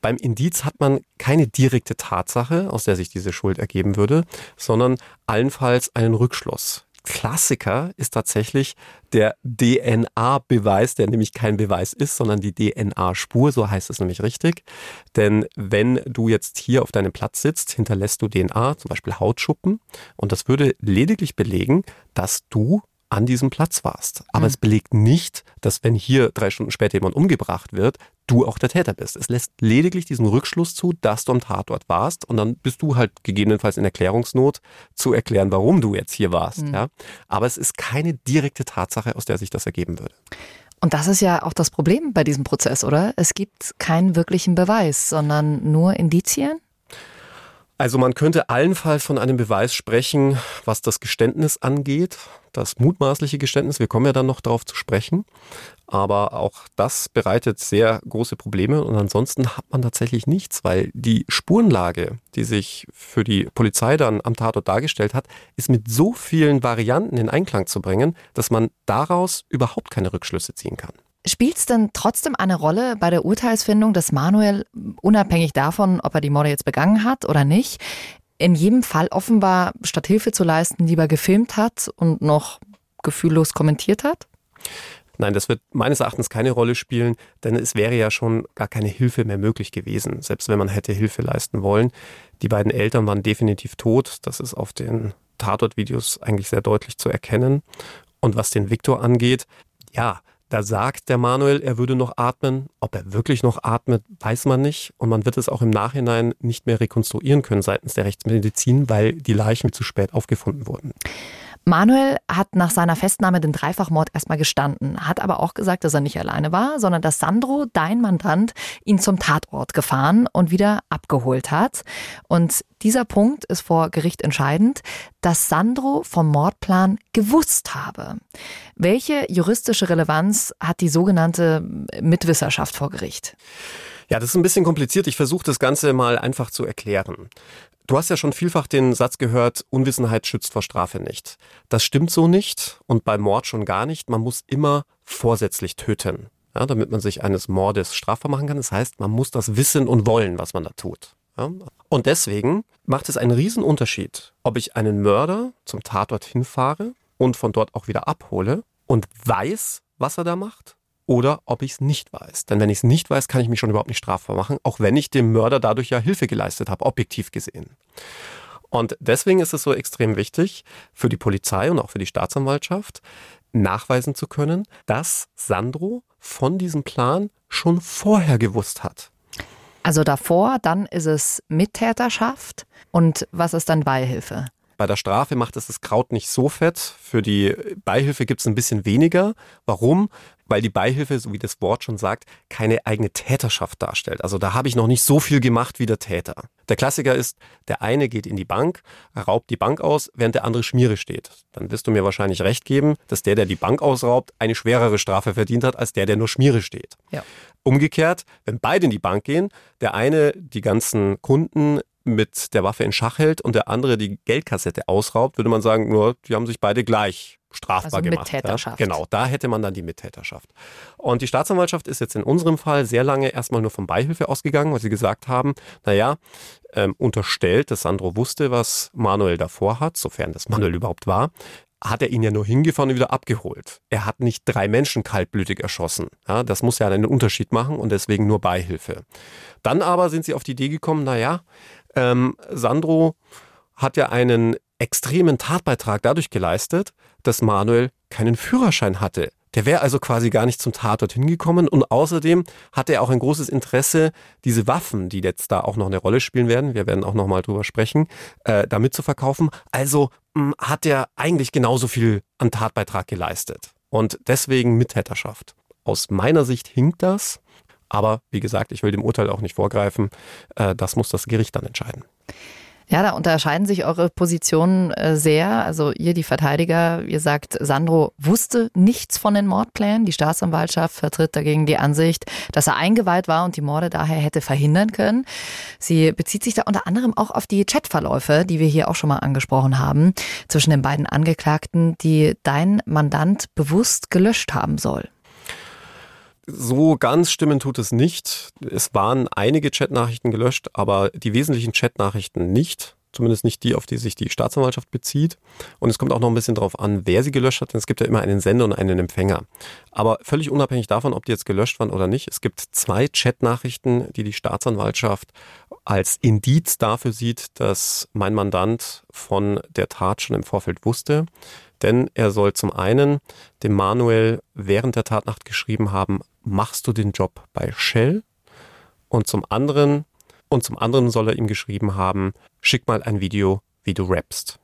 Beim Indiz hat man keine direkte Tatsache, aus der sich diese Schuld ergeben würde, sondern allenfalls einen Rückschluss. Klassiker ist tatsächlich der DNA-Beweis, der nämlich kein Beweis ist, sondern die DNA-Spur, so heißt es nämlich richtig. Denn wenn du jetzt hier auf deinem Platz sitzt, hinterlässt du DNA, zum Beispiel Hautschuppen, und das würde lediglich belegen, dass du an diesem Platz warst. Aber mhm. es belegt nicht, dass wenn hier drei Stunden später jemand umgebracht wird, du auch der Täter bist. Es lässt lediglich diesen Rückschluss zu, dass du am Tatort warst und dann bist du halt gegebenenfalls in Erklärungsnot zu erklären, warum du jetzt hier warst. Mhm. Ja? Aber es ist keine direkte Tatsache, aus der sich das ergeben würde. Und das ist ja auch das Problem bei diesem Prozess, oder? Es gibt keinen wirklichen Beweis, sondern nur Indizien? Also man könnte allenfalls von einem Beweis sprechen, was das Geständnis angeht, das mutmaßliche Geständnis. Wir kommen ja dann noch darauf zu sprechen. Aber auch das bereitet sehr große Probleme und ansonsten hat man tatsächlich nichts, weil die Spurenlage, die sich für die Polizei dann am Tatort dargestellt hat, ist mit so vielen Varianten in Einklang zu bringen, dass man daraus überhaupt keine Rückschlüsse ziehen kann. Spielt es denn trotzdem eine Rolle bei der Urteilsfindung, dass Manuel, unabhängig davon, ob er die Morde jetzt begangen hat oder nicht, in jedem Fall offenbar, statt Hilfe zu leisten, lieber gefilmt hat und noch gefühllos kommentiert hat? Nein, das wird meines Erachtens keine Rolle spielen, denn es wäre ja schon gar keine Hilfe mehr möglich gewesen, selbst wenn man hätte Hilfe leisten wollen. Die beiden Eltern waren definitiv tot, das ist auf den Tatortvideos eigentlich sehr deutlich zu erkennen. Und was den Viktor angeht, ja, da sagt der Manuel, er würde noch atmen. Ob er wirklich noch atmet, weiß man nicht. Und man wird es auch im Nachhinein nicht mehr rekonstruieren können seitens der Rechtsmedizin, weil die Leichen zu spät aufgefunden wurden. Manuel hat nach seiner Festnahme den Dreifachmord erstmal gestanden, hat aber auch gesagt, dass er nicht alleine war, sondern dass Sandro, dein Mandant, ihn zum Tatort gefahren und wieder abgeholt hat. Und dieser Punkt ist vor Gericht entscheidend, dass Sandro vom Mordplan gewusst habe. Welche juristische Relevanz hat die sogenannte Mitwisserschaft vor Gericht? Ja, das ist ein bisschen kompliziert. Ich versuche das Ganze mal einfach zu erklären. Du hast ja schon vielfach den Satz gehört, Unwissenheit schützt vor Strafe nicht. Das stimmt so nicht und bei Mord schon gar nicht. Man muss immer vorsätzlich töten, ja, damit man sich eines Mordes strafbar machen kann. Das heißt, man muss das wissen und wollen, was man da tut. Ja. Und deswegen macht es einen riesen Unterschied, ob ich einen Mörder zum Tatort hinfahre und von dort auch wieder abhole und weiß, was er da macht oder ob ich es nicht weiß. Denn wenn ich es nicht weiß, kann ich mich schon überhaupt nicht strafbar machen, auch wenn ich dem Mörder dadurch ja Hilfe geleistet habe, objektiv gesehen. Und deswegen ist es so extrem wichtig für die Polizei und auch für die Staatsanwaltschaft, nachweisen zu können, dass Sandro von diesem Plan schon vorher gewusst hat. Also davor, dann ist es Mittäterschaft und was ist dann Beihilfe? Bei der Strafe macht es das Kraut nicht so fett. Für die Beihilfe gibt es ein bisschen weniger. Warum? weil die Beihilfe, so wie das Wort schon sagt, keine eigene Täterschaft darstellt. Also da habe ich noch nicht so viel gemacht wie der Täter. Der Klassiker ist, der eine geht in die Bank, raubt die Bank aus, während der andere Schmiere steht. Dann wirst du mir wahrscheinlich recht geben, dass der, der die Bank ausraubt, eine schwerere Strafe verdient hat, als der, der nur Schmiere steht. Ja. Umgekehrt, wenn beide in die Bank gehen, der eine die ganzen Kunden mit der Waffe in Schach hält und der andere die Geldkassette ausraubt, würde man sagen, nur die haben sich beide gleich strafbar also gemacht. Mittäterschaft. Ja? Genau, da hätte man dann die Mittäterschaft. Und die Staatsanwaltschaft ist jetzt in unserem Fall sehr lange erstmal nur von Beihilfe ausgegangen, weil sie gesagt haben, naja, ähm, unterstellt, dass Sandro wusste, was Manuel davor hat, sofern das Manuel überhaupt war, hat er ihn ja nur hingefahren und wieder abgeholt. Er hat nicht drei Menschen kaltblütig erschossen. Ja, das muss ja einen Unterschied machen und deswegen nur Beihilfe. Dann aber sind sie auf die Idee gekommen, naja, ähm, Sandro hat ja einen extremen Tatbeitrag dadurch geleistet, dass Manuel keinen Führerschein hatte. Der wäre also quasi gar nicht zum Tatort hingekommen und außerdem hat er auch ein großes Interesse, diese Waffen, die jetzt da auch noch eine Rolle spielen werden, wir werden auch noch mal drüber sprechen, äh, damit zu verkaufen. Also mh, hm, hat er eigentlich genauso viel an Tatbeitrag geleistet und deswegen Mittäterschaft. Aus meiner Sicht hinkt das, aber wie gesagt, ich will dem Urteil auch nicht vorgreifen. Äh, das muss das Gericht dann entscheiden. Ja, da unterscheiden sich eure Positionen äh, sehr. Also ihr, die Verteidiger, ihr sagt, Sandro wusste nichts von den Mordplänen. Die Staatsanwaltschaft vertritt dagegen die Ansicht, dass er eingeweiht war und die Morde daher hätte verhindern können. Sie bezieht sich da unter anderem auch auf die Chatverläufe, die wir hier auch schon mal angesprochen haben, zwischen den beiden Angeklagten, die dein Mandant bewusst gelöscht haben soll. So ganz stimmen tut es nicht. Es waren einige Chatnachrichten gelöscht, aber die wesentlichen Chatnachrichten nicht. Zumindest nicht die, auf die sich die Staatsanwaltschaft bezieht. Und es kommt auch noch ein bisschen darauf an, wer sie gelöscht hat, denn es gibt ja immer einen Sender und einen Empfänger. Aber völlig unabhängig davon, ob die jetzt gelöscht waren oder nicht, es gibt zwei Chatnachrichten, die die Staatsanwaltschaft als Indiz dafür sieht, dass mein Mandant von der Tat schon im Vorfeld wusste. Denn er soll zum einen dem Manuel während der Tatnacht geschrieben haben, machst du den Job bei Shell? Und zum anderen, und zum anderen soll er ihm geschrieben haben, schick mal ein Video, wie du rappst.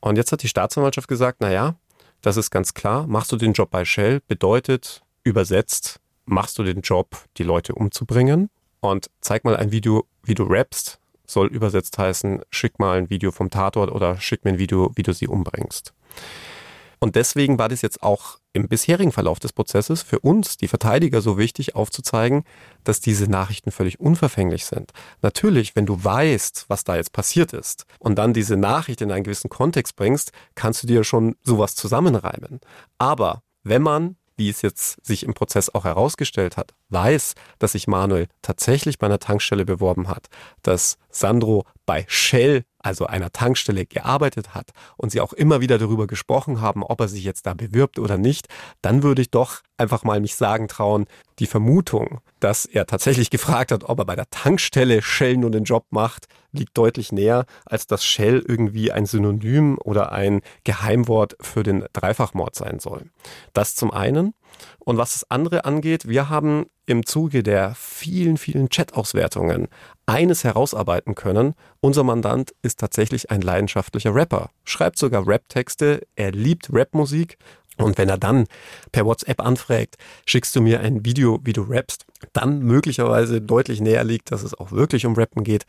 Und jetzt hat die Staatsanwaltschaft gesagt, naja, das ist ganz klar, machst du den Job bei Shell, bedeutet übersetzt, machst du den Job, die Leute umzubringen. Und zeig mal ein Video, wie du rappst, soll übersetzt heißen, schick mal ein Video vom Tatort oder schick mir ein Video, wie du sie umbringst. Und deswegen war das jetzt auch im bisherigen Verlauf des Prozesses für uns, die Verteidiger, so wichtig aufzuzeigen, dass diese Nachrichten völlig unverfänglich sind. Natürlich, wenn du weißt, was da jetzt passiert ist und dann diese Nachricht in einen gewissen Kontext bringst, kannst du dir schon sowas zusammenreimen. Aber wenn man wie es jetzt sich im Prozess auch herausgestellt hat, weiß, dass sich Manuel tatsächlich bei einer Tankstelle beworben hat, dass Sandro bei Shell, also einer Tankstelle, gearbeitet hat und sie auch immer wieder darüber gesprochen haben, ob er sich jetzt da bewirbt oder nicht, dann würde ich doch einfach mal mich sagen trauen, die Vermutung, dass er tatsächlich gefragt hat, ob er bei der Tankstelle Shell nur den Job macht, liegt deutlich näher, als dass Shell irgendwie ein Synonym oder ein Geheimwort für den Dreifachmord sein soll. Das zum einen. Und was das andere angeht, wir haben im Zuge der vielen, vielen Chat-Auswertungen eines herausarbeiten können. Unser Mandant ist tatsächlich ein leidenschaftlicher Rapper, schreibt sogar Rap-Texte, er liebt Rapmusik und wenn er dann per WhatsApp anfragt, schickst du mir ein Video, wie du rappst, dann möglicherweise deutlich näher liegt, dass es auch wirklich um Rappen geht.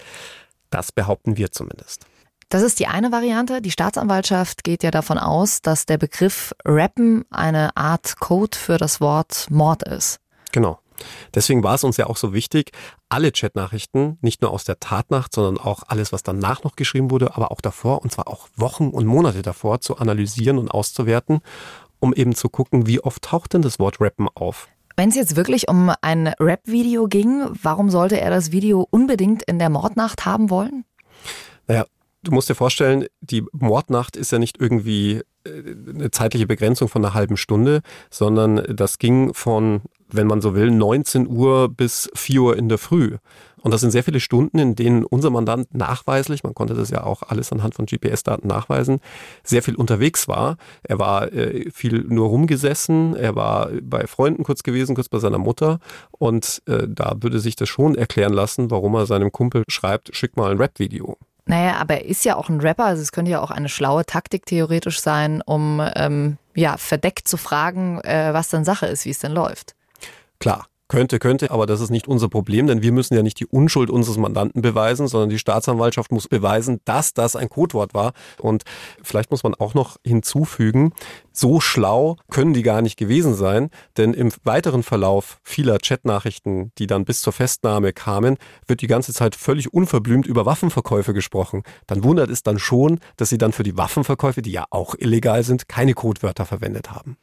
Das behaupten wir zumindest. Das ist die eine Variante. Die Staatsanwaltschaft geht ja davon aus, dass der Begriff Rappen eine Art Code für das Wort Mord ist. Genau. Deswegen war es uns ja auch so wichtig, alle Chatnachrichten, nicht nur aus der Tatnacht, sondern auch alles, was danach noch geschrieben wurde, aber auch davor, und zwar auch Wochen und Monate davor, zu analysieren und auszuwerten, um eben zu gucken, wie oft taucht denn das Wort Rappen auf. Wenn es jetzt wirklich um ein Rap-Video ging, warum sollte er das Video unbedingt in der Mordnacht haben wollen? Naja, du musst dir vorstellen, die Mordnacht ist ja nicht irgendwie äh, eine zeitliche Begrenzung von einer halben Stunde, sondern das ging von, wenn man so will, 19 Uhr bis 4 Uhr in der Früh. Und das sind sehr viele Stunden, in denen unser Mandant nachweislich, man konnte das ja auch alles anhand von GPS-Daten nachweisen, sehr viel unterwegs war. Er war äh, viel nur rumgesessen, er war bei Freunden kurz gewesen, kurz bei seiner Mutter. Und äh, da würde sich das schon erklären lassen, warum er seinem Kumpel schreibt, schick mal ein Rap-Video. Naja, aber er ist ja auch ein Rapper, also es könnte ja auch eine schlaue Taktik theoretisch sein, um ähm, ja verdeckt zu fragen, äh, was dann Sache ist, wie es denn läuft. Klar, Könnte, könnte, aber das ist nicht unser Problem, denn wir müssen ja nicht die Unschuld unseres Mandanten beweisen, sondern die Staatsanwaltschaft muss beweisen, dass das ein Codewort war. Und vielleicht muss man auch noch hinzufügen, so schlau können die gar nicht gewesen sein, denn im weiteren Verlauf vieler Chatnachrichten, die dann bis zur Festnahme kamen, wird die ganze Zeit völlig unverblümt über Waffenverkäufe gesprochen. Dann wundert es dann schon, dass sie dann für die Waffenverkäufe, die ja auch illegal sind, keine Codewörter verwendet haben.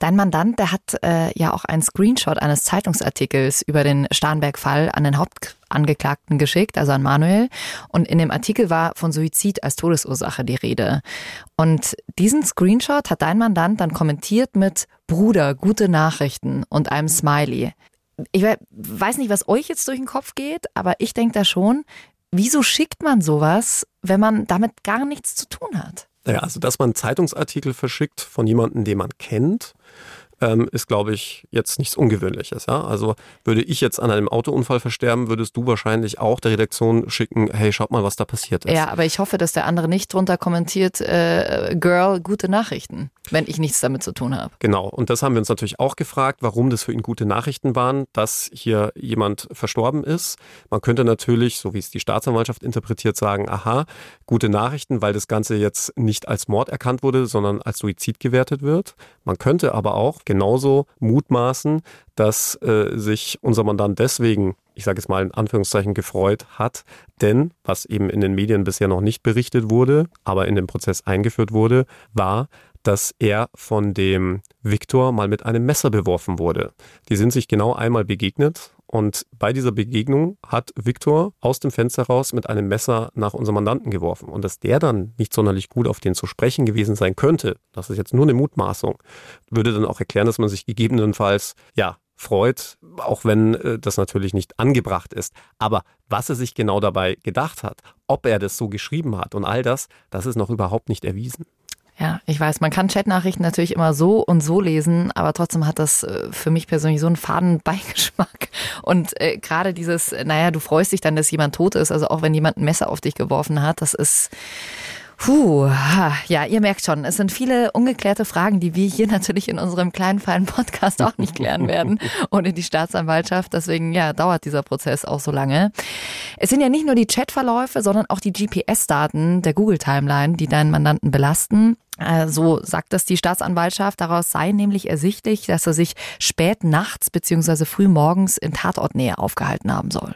Dein Mandant, der hat äh, ja auch einen Screenshot eines Zeitungsartikels über den Starnberg-Fall an den Hauptangeklagten geschickt, also an Manuel. Und in dem Artikel war von Suizid als Todesursache die Rede. Und diesen Screenshot hat dein Mandant dann kommentiert mit Bruder, gute Nachrichten und einem Smiley. Ich weiß nicht, was euch jetzt durch den Kopf geht, aber ich denke da schon, wieso schickt man sowas, wenn man damit gar nichts zu tun hat? Naja, also dass man Zeitungsartikel verschickt von jemandem, den man kennt, ähm, ist, glaube ich, jetzt nichts Ungewöhnliches. Ja? Also würde ich jetzt an einem Autounfall versterben, würdest du wahrscheinlich auch der Redaktion schicken, hey, schaut mal, was da passiert ist. Ja, aber ich hoffe, dass der andere nicht drunter kommentiert, äh, Girl, gute Nachrichten, wenn ich nichts damit zu tun habe. Genau, und das haben wir uns natürlich auch gefragt, warum das für ihn gute Nachrichten waren, dass hier jemand verstorben ist. Man könnte natürlich, so wie es die Staatsanwaltschaft interpretiert, sagen, aha, gute Nachrichten, weil das Ganze jetzt nicht als Mord erkannt wurde, sondern als Suizid gewertet wird. Man könnte aber auch genauso mutmaßen, dass äh, sich unser Mandant deswegen, ich sage es mal in Anführungszeichen, gefreut hat. Denn was eben in den Medien bisher noch nicht berichtet wurde, aber in den Prozess eingeführt wurde, war, dass er von dem Viktor mal mit einem Messer beworfen wurde. Die sind sich genau einmal begegnet und bei dieser Begegnung hat Viktor aus dem Fenster raus mit einem Messer nach unserem Mandanten geworfen. Und dass der dann nicht sonderlich gut auf den zu sprechen gewesen sein könnte, das ist jetzt nur eine Mutmaßung, würde dann auch erklären, dass man sich gegebenenfalls, ja, freut, auch wenn äh, das natürlich nicht angebracht ist. Aber was er sich genau dabei gedacht hat, ob er das so geschrieben hat und all das, das ist noch überhaupt nicht erwiesen. Ja, ich weiß, man kann Chatnachrichten natürlich immer so und so lesen, aber trotzdem hat das äh, für mich persönlich so einen faden Beigeschmack. Und äh, gerade dieses, naja, du freust dich dann, dass jemand tot ist, also auch wenn jemand ein Messer auf dich geworfen hat, das ist Puh, ja, ihr merkt schon, es sind viele ungeklärte Fragen, die wir hier natürlich in unserem kleinen, feinen Podcast auch nicht klären werden, ohne die Staatsanwaltschaft. Deswegen, ja, dauert dieser Prozess auch so lange. Es sind ja nicht nur die Chatverläufe, sondern auch die GPS-Daten der Google-Timeline, die deinen Mandanten belasten. Äh, so sagt das die Staatsanwaltschaft. Daraus sei nämlich ersichtlich, dass er sich spät nachts bzw. früh morgens in Tatortnähe aufgehalten haben soll.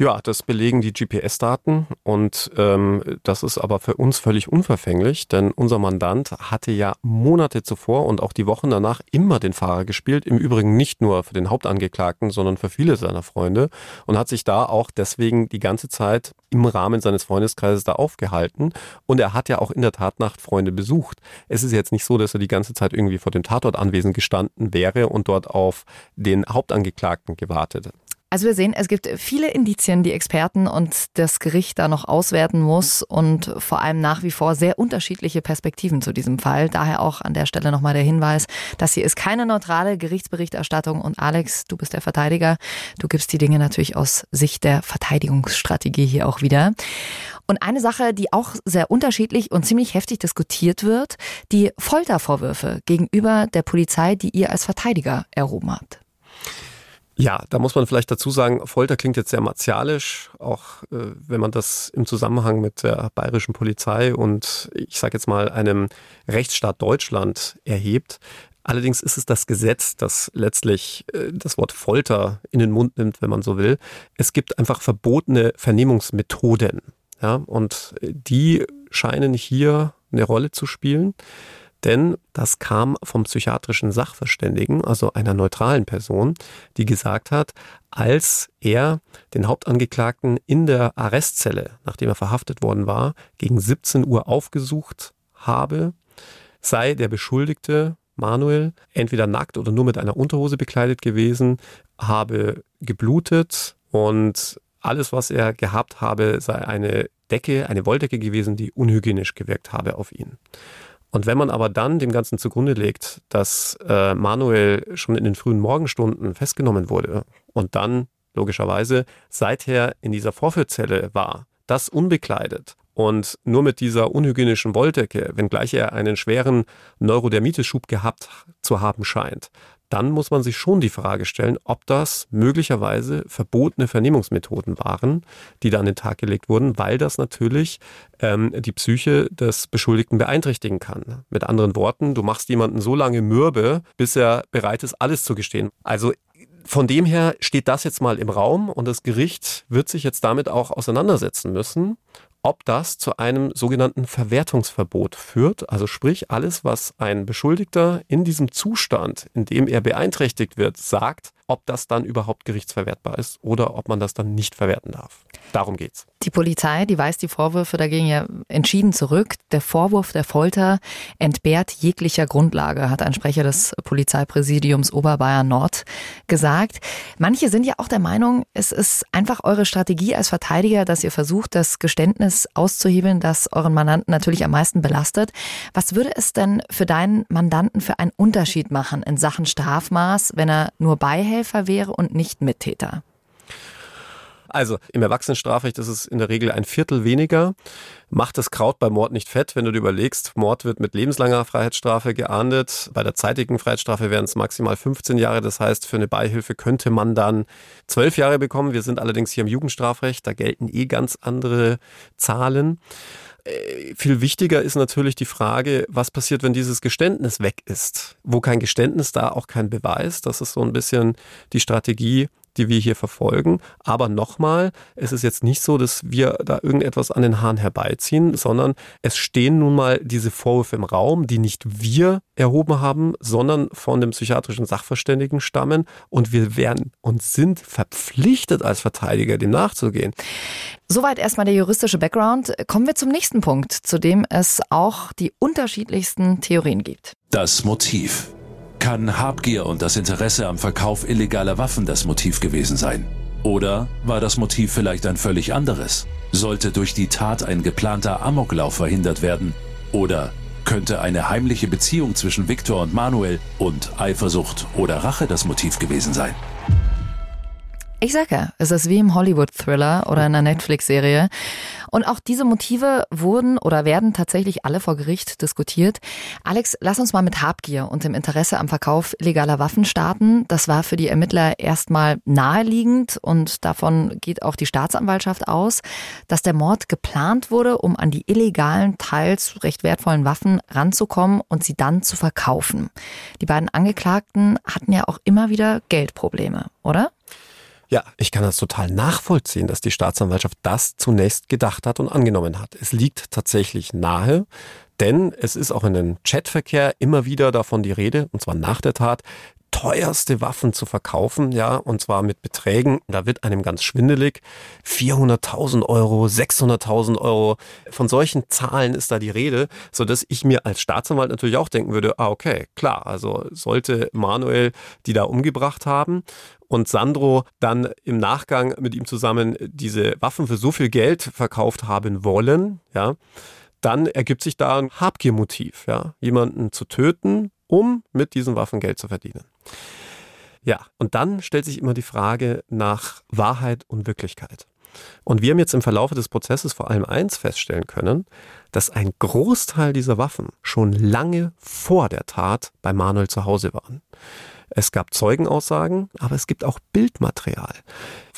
Ja, das belegen die GPS-Daten und ähm, das ist aber für uns völlig unverfänglich, denn unser Mandant hatte ja Monate zuvor und auch die Wochen danach immer den Fahrer gespielt, im Übrigen nicht nur für den Hauptangeklagten, sondern für viele seiner Freunde und hat sich da auch deswegen die ganze Zeit im Rahmen seines Freundeskreises da aufgehalten und er hat ja auch in der Tatnacht Freunde besucht. Es ist jetzt nicht so, dass er die ganze Zeit irgendwie vor dem Tatort anwesend gestanden wäre und dort auf den Hauptangeklagten gewartet. Also wir sehen, es gibt viele Indizien, die Experten und das Gericht da noch auswerten muss und vor allem nach wie vor sehr unterschiedliche Perspektiven zu diesem Fall. Daher auch an der Stelle nochmal der Hinweis, dass hier ist keine neutrale Gerichtsberichterstattung und Alex, du bist der Verteidiger. Du gibst die Dinge natürlich aus Sicht der Verteidigungsstrategie hier auch wieder. Und eine Sache, die auch sehr unterschiedlich und ziemlich heftig diskutiert wird, die Foltervorwürfe gegenüber der Polizei, die ihr als Verteidiger erhoben habt. Ja, da muss man vielleicht dazu sagen, Folter klingt jetzt sehr martialisch, auch äh, wenn man das im Zusammenhang mit der bayerischen Polizei und ich sage jetzt mal einem Rechtsstaat Deutschland erhebt. Allerdings ist es das Gesetz, das letztlich äh, das Wort Folter in den Mund nimmt, wenn man so will. Es gibt einfach verbotene Vernehmungsmethoden, ja, und die scheinen hier eine Rolle zu spielen. Denn das kam vom psychiatrischen Sachverständigen, also einer neutralen Person, die gesagt hat, als er den Hauptangeklagten in der Arrestzelle, nachdem er verhaftet worden war, gegen 17 Uhr aufgesucht habe, sei der Beschuldigte Manuel entweder nackt oder nur mit einer Unterhose bekleidet gewesen, habe geblutet und alles, was er gehabt habe, sei eine Decke, eine Wolldecke gewesen, die unhygienisch gewirkt habe auf ihn. Und wenn man aber dann dem Ganzen zugrunde legt, dass äh, Manuel schon in den frühen Morgenstunden festgenommen wurde und dann logischerweise seither in dieser Vorführzelle war, das unbekleidet und nur mit dieser unhygienischen Wolldecke, wenngleich er einen schweren Neurodermitis-Schub gehabt zu haben scheint, dann muss man sich schon die Frage stellen, ob das möglicherweise verbotene Vernehmungsmethoden waren, die da an den Tag gelegt wurden, weil das natürlich ähm, die Psyche des Beschuldigten beeinträchtigen kann. Mit anderen Worten, du machst jemanden so lange mürbe, bis er bereit ist, alles zu gestehen. Also von dem her steht das jetzt mal im Raum und das Gericht wird sich jetzt damit auch auseinandersetzen müssen, ob das zu einem sogenannten Verwertungsverbot führt. Also sprich, alles, was ein Beschuldigter in diesem Zustand, in dem er beeinträchtigt wird, sagt, ob das dann überhaupt gerichtsverwertbar ist oder ob man das dann nicht verwerten darf. Darum geht's. Die Polizei, die weist die Vorwürfe dagegen ja entschieden zurück. Der Vorwurf der Folter entbehrt jeglicher Grundlage, hat ein Sprecher des Polizeipräsidiums Oberbayern Nord gesagt. Manche sind ja auch der Meinung, es ist einfach eure Strategie als Verteidiger, dass ihr versucht, das Geständnis auszuhebeln, das euren Mandanten natürlich am meisten belastet. Was würde es denn für deinen Mandanten für einen Unterschied machen in Sachen Strafmaß, wenn er nur beihält? Mithelfer wäre und nicht Mittäter? Also im Erwachsenenstrafrecht ist es in der Regel ein Viertel weniger. Macht das Kraut bei Mord nicht fett, wenn du dir überlegst, Mord wird mit lebenslanger Freiheitsstrafe geahndet. Bei der zeitigen Freiheitsstrafe wären es maximal 15 Jahre. Das heißt, für eine Beihilfe könnte man dann 12 Jahre bekommen. Wir sind allerdings hier im Jugendstrafrecht. Da gelten eh ganz andere Zahlen. Äh, viel wichtiger ist natürlich die Frage, was passiert, wenn dieses Geständnis weg ist? Wo kein Geständnis, da auch kein Beweis. Das ist so ein bisschen die Strategie die wir hier verfolgen. Aber nochmal, es ist jetzt nicht so, dass wir da irgendetwas an den Haaren herbeiziehen, sondern es stehen nun mal diese Vorwürfe im Raum, die nicht wir erhoben haben, sondern von dem psychiatrischen Sachverständigen stammen. Und wir werden und sind verpflichtet als Verteidiger, dem nachzugehen. Soweit erstmal der juristische Background. Kommen wir zum nächsten Punkt, zu dem es auch die unterschiedlichsten Theorien gibt. Das Motiv. Kann Habgier und das Interesse am Verkauf illegaler Waffen das Motiv gewesen sein? Oder war das Motiv vielleicht ein völlig anderes? Sollte durch die Tat ein geplanter Amoklauf verhindert werden? Oder könnte eine heimliche Beziehung zwischen Viktor und Manuel und Eifersucht oder Rache das Motiv gewesen sein? Ich sage ja, es ist wie im Hollywood-Thriller oder in einer Netflix-Serie. Und auch diese Motive wurden oder werden tatsächlich alle vor Gericht diskutiert. Alex, lass uns mal mit Habgier und dem Interesse am Verkauf illegaler Waffen starten. Das war für die Ermittler erstmal naheliegend und davon geht auch die Staatsanwaltschaft aus, dass der Mord geplant wurde, um an die illegalen, teils recht wertvollen Waffen ranzukommen und sie dann zu verkaufen. Die beiden Angeklagten hatten ja auch immer wieder Geldprobleme, oder? Ja, ich kann das total nachvollziehen, dass die Staatsanwaltschaft das zunächst gedacht hat und angenommen hat. Es liegt tatsächlich nahe, denn es ist auch in den Chatverkehr immer wieder davon die Rede, und zwar nach der Tat, teuerste Waffen zu verkaufen, ja, und zwar mit Beträgen, da wird einem ganz schwindelig, 400.000 Euro, 600.000 Euro, von solchen Zahlen ist da die Rede, so dass ich mir als Staatsanwalt natürlich auch denken würde, ah, okay, klar, also sollte Manuel die da umgebracht haben und Sandro dann im Nachgang mit ihm zusammen diese Waffen für so viel Geld verkauft haben wollen, ja, dann ergibt sich da ein Habgiermotiv, ja, jemanden zu töten, um mit diesen Waffen Geld zu verdienen. Ja, und dann stellt sich immer die Frage nach Wahrheit und Wirklichkeit. Und wir haben jetzt im Verlauf des Prozesses vor allem eins feststellen können, dass ein Großteil dieser Waffen schon lange vor der Tat bei Manuel zu Hause waren. Es gab Zeugenaussagen, aber es gibt auch Bildmaterial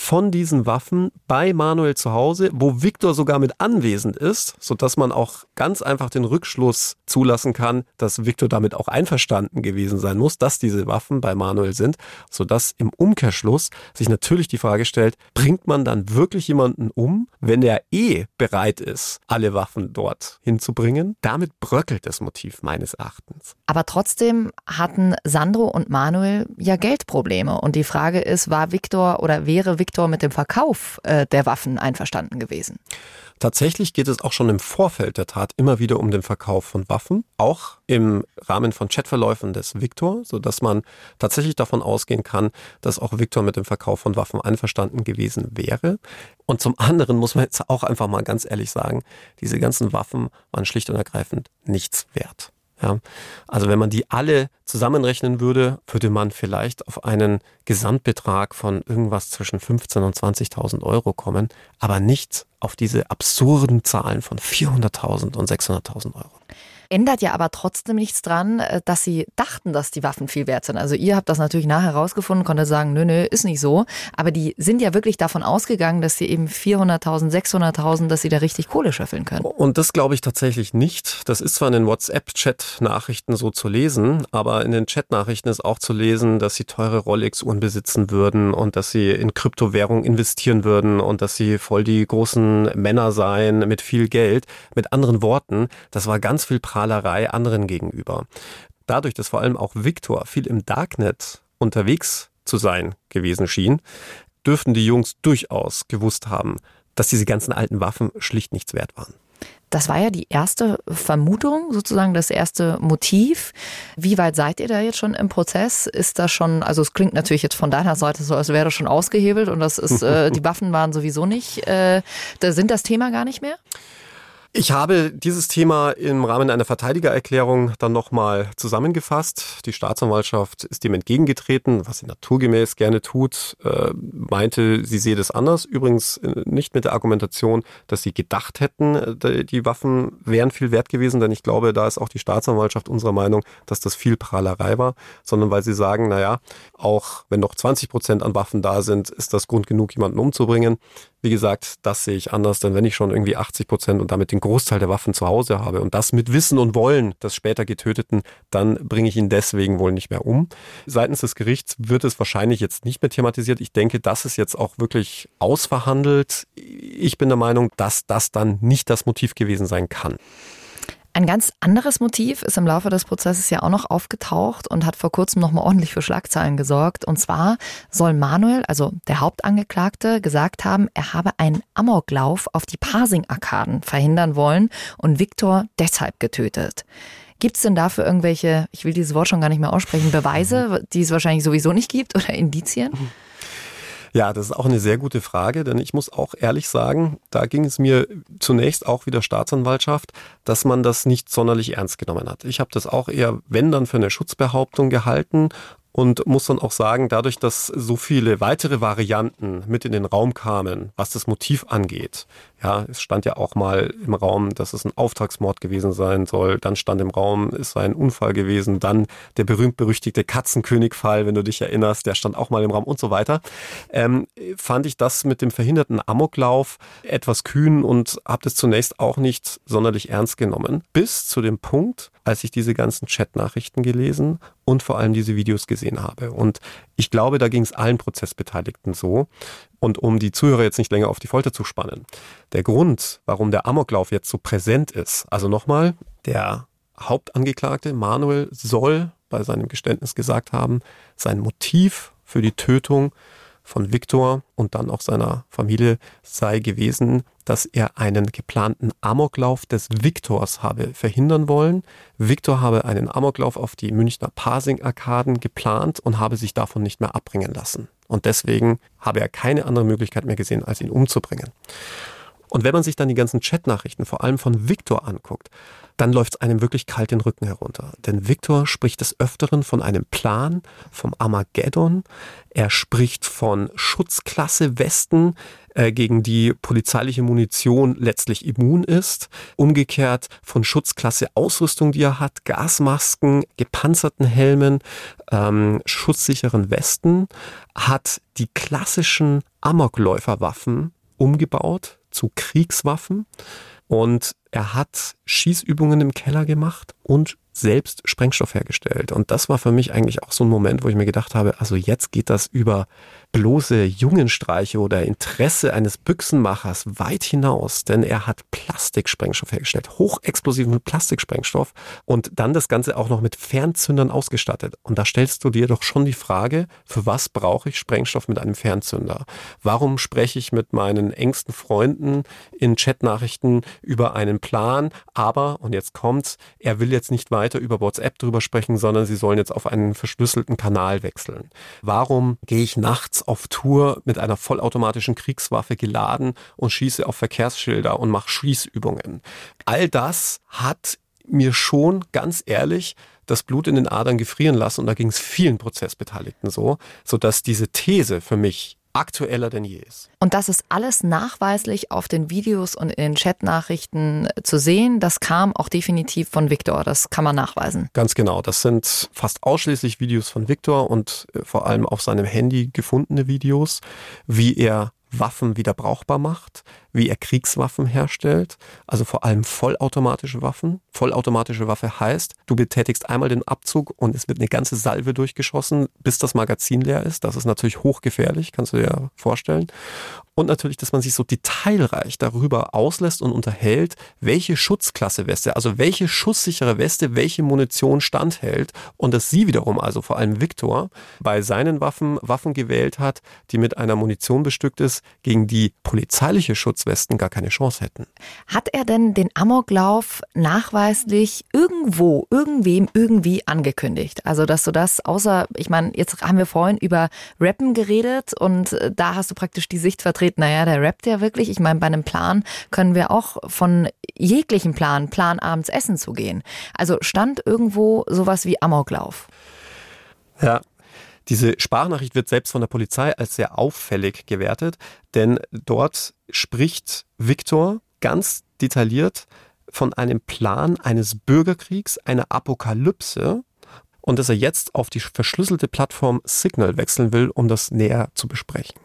von diesen Waffen bei Manuel zu Hause, wo Viktor sogar mit anwesend ist, sodass man auch ganz einfach den Rückschluss zulassen kann, dass Viktor damit auch einverstanden gewesen sein muss, dass diese Waffen bei Manuel sind, sodass im Umkehrschluss sich natürlich die Frage stellt, bringt man dann wirklich jemanden um, wenn er eh bereit ist, alle Waffen dort hinzubringen? Damit bröckelt das Motiv meines Erachtens. Aber trotzdem hatten Sandro und Manuel ja Geldprobleme und die Frage ist, war Viktor oder wäre Viktor Viktor mit dem Verkauf äh, der Waffen einverstanden gewesen. Tatsächlich geht es auch schon im Vorfeld der Tat immer wieder um den Verkauf von Waffen, auch im Rahmen von Chatverläufen des Viktor, sodass man tatsächlich davon ausgehen kann, dass auch Viktor mit dem Verkauf von Waffen einverstanden gewesen wäre. Und zum anderen muss man jetzt auch einfach mal ganz ehrlich sagen, diese ganzen Waffen waren schlicht und ergreifend nichts wert. Ja, also wenn man die alle zusammenrechnen würde, würde man vielleicht auf einen Gesamtbetrag von irgendwas zwischen 15.000 und 20.000 Euro kommen, aber nicht auf diese absurden Zahlen von 400.000 und 600.000 Euro. Ändert ja aber trotzdem nichts dran, äh, dass sie dachten, dass die Waffen viel wert sind. Also ihr habt das natürlich nachher herausgefunden, konntet sagen, nö, nö, ist nicht so. Aber die sind ja wirklich davon ausgegangen, dass sie eben 400.000, 600.000, dass sie da richtig Kohle schöffeln können. Und das glaube ich tatsächlich nicht. Das ist zwar in den WhatsApp-Chat-Nachrichten so zu lesen, aber in den Chat-Nachrichten ist auch zu lesen, dass sie teure Rolex-Uhren besitzen würden und dass sie in Kryptowährung investieren würden und dass sie voll die großen Männer seien mit viel Geld. Mit anderen Worten, das war ganz viel Prahlerei anderen gegenüber. Dadurch, dass vor allem auch Victor viel im Darknet unterwegs zu sein gewesen schien, dürften die Jungs durchaus gewusst haben, dass diese ganzen alten Waffen schlicht nichts wert waren. Das war ja die erste Vermutung, sozusagen das erste Motiv. Wie weit seid ihr da jetzt schon im Prozess? Ist das schon, also es klingt natürlich jetzt von deiner Seite so, als wäre das schon ausgehebelt und das ist, äh, die Waffen waren sowieso nicht, äh, da sind das Thema gar nicht mehr? Ich habe dieses Thema im Rahmen einer Verteidigererklärung dann nochmal zusammengefasst. Die Staatsanwaltschaft ist dem entgegengetreten, was sie naturgemäß gerne tut, äh, meinte, sie sehe das anders. Übrigens äh, nicht mit der Argumentation, dass sie gedacht hätten, äh, die Waffen wären viel wert gewesen, denn ich glaube, da ist auch die Staatsanwaltschaft unserer Meinung, dass das viel Prahlerei war, sondern weil sie sagen, naja, auch wenn noch 20 Prozent an Waffen da sind, ist das Grund genug, jemanden umzubringen. Wie gesagt, das sehe ich anders, denn wenn ich schon irgendwie 80 Prozent und damit den Großteil der Waffen zu Hause habe und das mit Wissen und Wollen des später Getöteten, dann bringe ich ihn deswegen wohl nicht mehr um. Seitens des Gerichts wird es wahrscheinlich jetzt nicht mehr thematisiert. Ich denke, das ist jetzt auch wirklich ausverhandelt. Ich bin der Meinung, dass das dann nicht das Motiv gewesen sein kann. Ein ganz anderes Motiv ist im Laufe des Prozesses ja auch noch aufgetaucht und hat vor kurzem nochmal ordentlich für Schlagzeilen gesorgt. Und zwar soll Manuel, also der Hauptangeklagte, gesagt haben, er habe einen Amoklauf auf die Parsing-Arkaden verhindern wollen und Viktor deshalb getötet. Gibt es denn dafür irgendwelche, ich will dieses Wort schon gar nicht mehr aussprechen, Beweise, die es wahrscheinlich sowieso nicht gibt oder Indizien? Ja, das ist auch eine sehr gute Frage, denn ich muss auch ehrlich sagen, da ging es mir zunächst auch wieder Staatsanwaltschaft, dass man das nicht sonderlich ernst genommen hat. Ich habe das auch eher, wenn dann, für eine Schutzbehauptung gehalten und muss dann auch sagen, dadurch, dass so viele weitere Varianten mit in den Raum kamen, was das Motiv angeht, ja, es stand ja auch mal im Raum, dass es ein Auftragsmord gewesen sein soll. Dann stand im Raum, es sei ein Unfall gewesen. Dann der berühmt-berüchtigte Katzenkönig-Fall, wenn du dich erinnerst, der stand auch mal im Raum und so weiter. Ähm, fand ich das mit dem verhinderten Amoklauf etwas kühn und habe das zunächst auch nicht sonderlich ernst genommen. Bis zu dem Punkt, als ich diese ganzen Chat-Nachrichten gelesen und vor allem diese Videos gesehen habe. Und ich glaube, da ging es allen Prozessbeteiligten so. Und um die Zuhörer jetzt nicht länger auf die Folter zu spannen, der Grund, warum der Amoklauf jetzt so präsent ist, also nochmal, der Hauptangeklagte Manuel soll bei seinem Geständnis gesagt haben, sein Motiv für die Tötung von Viktor und dann auch seiner Familie sei gewesen, dass er einen geplanten Amoklauf des Viktors habe verhindern wollen. Viktor habe einen Amoklauf auf die Münchner Parsing-Arkaden geplant und habe sich davon nicht mehr abbringen lassen. Und deswegen habe er keine andere Möglichkeit mehr gesehen, als ihn umzubringen. Und wenn man sich dann die ganzen Chatnachrichten, vor allem von Viktor, anguckt, dann läuft es einem wirklich kalt den Rücken herunter. Denn Viktor spricht des Öfteren von einem Plan, vom Armageddon. Er spricht von Schutzklasse Westen, äh, gegen die polizeiliche Munition letztlich immun ist. Umgekehrt von Schutzklasse Ausrüstung, die er hat, Gasmasken, gepanzerten Helmen, ähm, schutzsicheren Westen, hat die klassischen Amokläuferwaffen umgebaut zu Kriegswaffen und er hat Schießübungen im Keller gemacht und selbst Sprengstoff hergestellt. Und das war für mich eigentlich auch so ein Moment, wo ich mir gedacht habe, also jetzt geht das über bloße Jungenstreiche oder Interesse eines Büchsenmachers weit hinaus, denn er hat Plastiksprengstoff hergestellt, hochexplosiven Plastiksprengstoff und dann das Ganze auch noch mit Fernzündern ausgestattet. Und da stellst du dir doch schon die Frage, für was brauche ich Sprengstoff mit einem Fernzünder? Warum spreche ich mit meinen engsten Freunden in Chatnachrichten über einen Plan, aber, und jetzt kommt's, er will jetzt nicht weiter über WhatsApp drüber sprechen, sondern sie sollen jetzt auf einen verschlüsselten Kanal wechseln. Warum gehe ich nachts auf Tour mit einer vollautomatischen Kriegswaffe geladen und schieße auf Verkehrsschilder und mache Schießübungen. All das hat mir schon ganz ehrlich das Blut in den Adern gefrieren lassen und da ging es vielen Prozessbeteiligten so, sodass diese These für mich aktueller denn je ist. Und das ist alles nachweislich auf den Videos und in den Chatnachrichten zu sehen. Das kam auch definitiv von Viktor. Das kann man nachweisen. Ganz genau. Das sind fast ausschließlich Videos von Viktor und äh, vor allem auf seinem Handy gefundene Videos, wie er Waffen wieder brauchbar macht, wie er Kriegswaffen herstellt, also vor allem vollautomatische Waffen. Vollautomatische Waffe heißt, du betätigst einmal den Abzug und es wird eine ganze Salve durchgeschossen, bis das Magazin leer ist. Das ist natürlich hochgefährlich, kannst du dir vorstellen. Und natürlich, dass man sich so detailreich darüber auslässt und unterhält, welche Schutzklasse Weste, also welche schusssichere Weste, welche Munition standhält und dass sie wiederum, also vor allem Viktor, bei seinen Waffen Waffen gewählt hat, die mit einer Munition bestückt ist, gegen die polizeiliche Schutzwesten gar keine Chance hätten. Hat er denn den Amoklauf nachweislich irgendwo, irgendwem irgendwie angekündigt? Also, dass du das außer, ich meine, jetzt haben wir vorhin über Rappen geredet und äh, da hast du praktisch die Sicht vertreten, vertreten, naja, der rappt ja wirklich. Ich meine, bei einem Plan können wir auch von jeglichem Plan, Plan abends essen zu gehen. Also stand irgendwo sowas wie Amoklauf. Ja, diese Sprachnachricht wird selbst von der Polizei als sehr auffällig gewertet, denn dort spricht Viktor ganz detailliert von einem Plan eines Bürgerkriegs, einer Apokalypse und dass er jetzt auf die verschlüsselte Plattform Signal wechseln will, um das näher zu besprechen.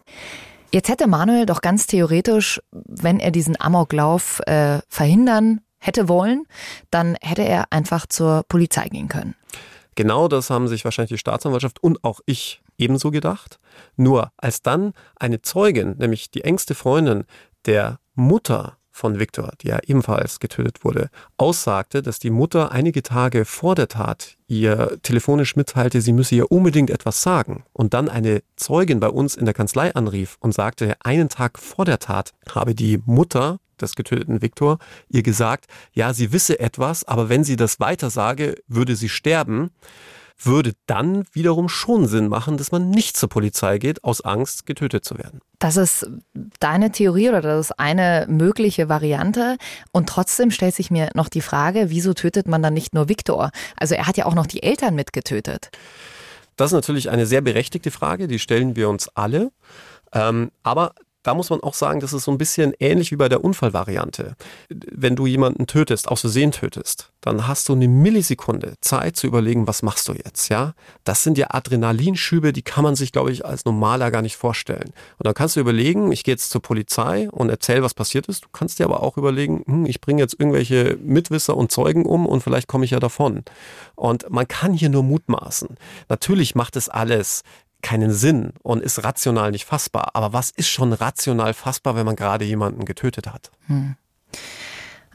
Jetzt hätte Manuel doch ganz theoretisch, wenn er diesen Amoklauf äh, verhindern hätte wollen, dann hätte er einfach zur Polizei gehen können. Genau das haben sich wahrscheinlich die Staatsanwaltschaft und auch ich ebenso gedacht. Nur als dann eine Zeugin, nämlich die engste Freundin der Mutter von Viktor, die ja ebenfalls getötet wurde, aussagte, dass die Mutter einige Tage vor der Tat ihr telefonisch mitteilte, sie müsse ihr unbedingt etwas sagen und dann eine Zeugin bei uns in der Kanzlei anrief und sagte, einen Tag vor der Tat habe die Mutter des getöteten Viktor ihr gesagt, ja, sie wisse etwas, aber wenn sie das weiter sage, würde sie sterben würde dann wiederum schon Sinn machen, dass man nicht zur Polizei geht, aus Angst, getötet zu werden. Das ist deine Theorie oder das ist eine mögliche Variante. Und trotzdem stellt sich mir noch die Frage, wieso tötet man dann nicht nur Viktor? Also er hat ja auch noch die Eltern mitgetötet. Das ist natürlich eine sehr berechtigte Frage, die stellen wir uns alle. Ähm, aber da muss man auch sagen, das ist so ein bisschen ähnlich wie bei der Unfallvariante. Wenn du jemanden tötest, aus Versehen tötest, dann hast du eine Millisekunde Zeit zu überlegen, was machst du jetzt, ja? Das sind ja Adrenalinschübe, die kann man sich, glaube ich, als normaler gar nicht vorstellen. Und dann kannst du überlegen, ich gehe jetzt zur Polizei und erzähle, was passiert ist. Du kannst dir aber auch überlegen, hm, ich bringe jetzt irgendwelche Mitwisser und Zeugen um und vielleicht komme ich ja davon. Und man kann hier nur mutmaßen. Natürlich macht es alles keinen Sinn und ist rational nicht fassbar. Aber was ist schon rational fassbar, wenn man gerade jemanden getötet hat? Hm.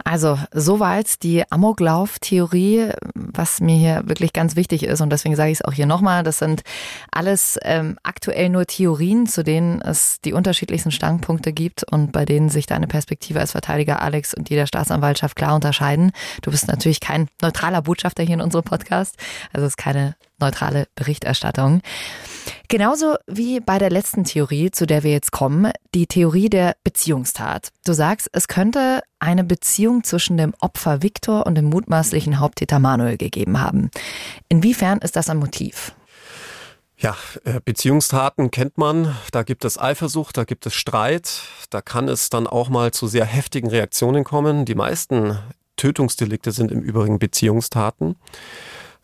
Also soweit die Amoklauf-Theorie, was mir hier wirklich ganz wichtig ist und deswegen sage ich es auch hier nochmal, das sind alles ähm, aktuell nur Theorien, zu denen es die unterschiedlichsten Standpunkte gibt und bei denen sich deine Perspektive als Verteidiger Alex und die der Staatsanwaltschaft klar unterscheiden. Du bist natürlich kein neutraler Botschafter hier in unserem Podcast, also es ist keine neutrale Berichterstattung. Genauso wie bei der letzten Theorie, zu der wir jetzt kommen, die Theorie der Beziehungstat. Du sagst, es könnte eine Beziehung zwischen dem Opfer Viktor und dem mutmaßlichen Haupttäter Manuel gegeben haben. Inwiefern ist das ein Motiv? Ja, äh, Beziehungstaten kennt man. Da gibt es Eifersucht, da gibt es Streit. Da kann es dann auch mal zu sehr heftigen Reaktionen kommen. Die meisten Tötungsdelikte sind im Übrigen Beziehungstaten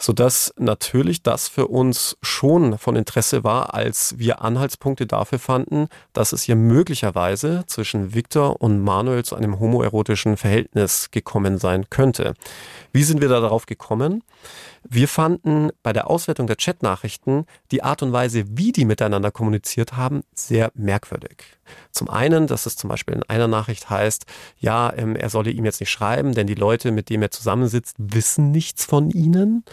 sodass natürlich das für uns schon von Interesse war, als wir Anhaltspunkte dafür fanden, dass es hier möglicherweise zwischen Victor und Manuel zu einem homoerotischen Verhältnis gekommen sein könnte. Wie sind wir da darauf gekommen? Wir fanden bei der Auswertung der Chatnachrichten die Art und Weise, wie die miteinander kommuniziert haben, sehr merkwürdig. Zum einen, dass es zum Beispiel in einer Nachricht heißt, ja, ähm, er solle ihm jetzt nicht schreiben, denn die Leute, mit denen er zusammensitzt, wissen nichts von ihnen.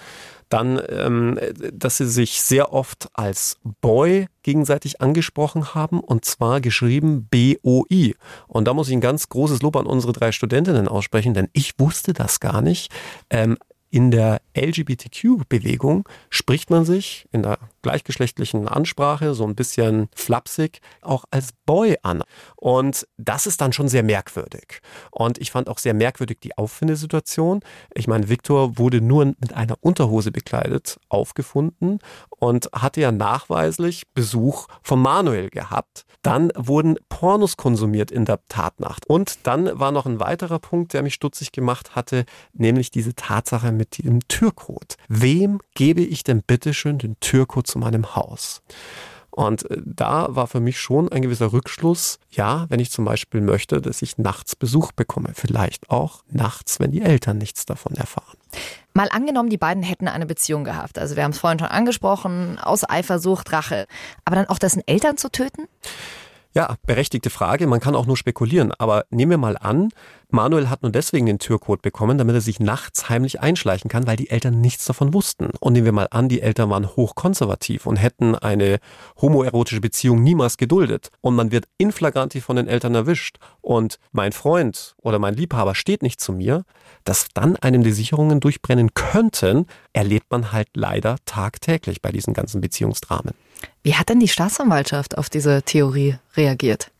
Dann, ähm, dass sie sich sehr oft als Boy gegenseitig angesprochen haben und zwar geschrieben B-O-I. Und da muss ich ein ganz großes Lob an unsere drei Studentinnen aussprechen, denn ich wusste das gar nicht. Ähm, in der LGBTQ-Bewegung spricht man sich in der gleichgeschlechtlichen Ansprache so ein bisschen flapsig auch als Boy an. Und das ist dann schon sehr merkwürdig. Und ich fand auch sehr merkwürdig die Auffindesituation. Ich meine, Viktor wurde nur mit einer Unterhose bekleidet aufgefunden und hatte ja nachweislich Besuch von Manuel gehabt. Dann wurden Pornos konsumiert in der Tatnacht. Und dann war noch ein weiterer Punkt, der mich stutzig gemacht hatte, nämlich diese Tatsache mit dem Türcode. Wem gebe ich denn bitteschön den Türcode zu meinem Haus? Und äh, da war für mich schon ein gewisser Rückschluss, ja, wenn ich zum Beispiel möchte, dass ich nachts Besuch bekomme, vielleicht auch nachts, wenn die Eltern nichts davon erfahren. Mal angenommen, die beiden hätten eine Beziehung gehabt. Also wir haben es vorhin schon angesprochen, aus Eifersucht, Rache. Aber dann auch dessen Eltern zu töten? Ja, berechtigte Frage. Man kann auch nur spekulieren. Aber nehmen wir mal an, Manuel hat nur deswegen den Türcode bekommen, damit er sich nachts heimlich einschleichen kann, weil die Eltern nichts davon wussten. Und nehmen wir mal an, die Eltern waren hochkonservativ und hätten eine homoerotische Beziehung niemals geduldet. Und man wird in flagranti von den Eltern erwischt. Und mein Freund oder mein Liebhaber steht nicht zu mir, dass dann einem die Sicherungen durchbrennen könnten, erlebt man halt leider tagtäglich bei diesen ganzen Beziehungsdramen. Wie hat denn die Staatsanwaltschaft auf diese Theorie reagiert?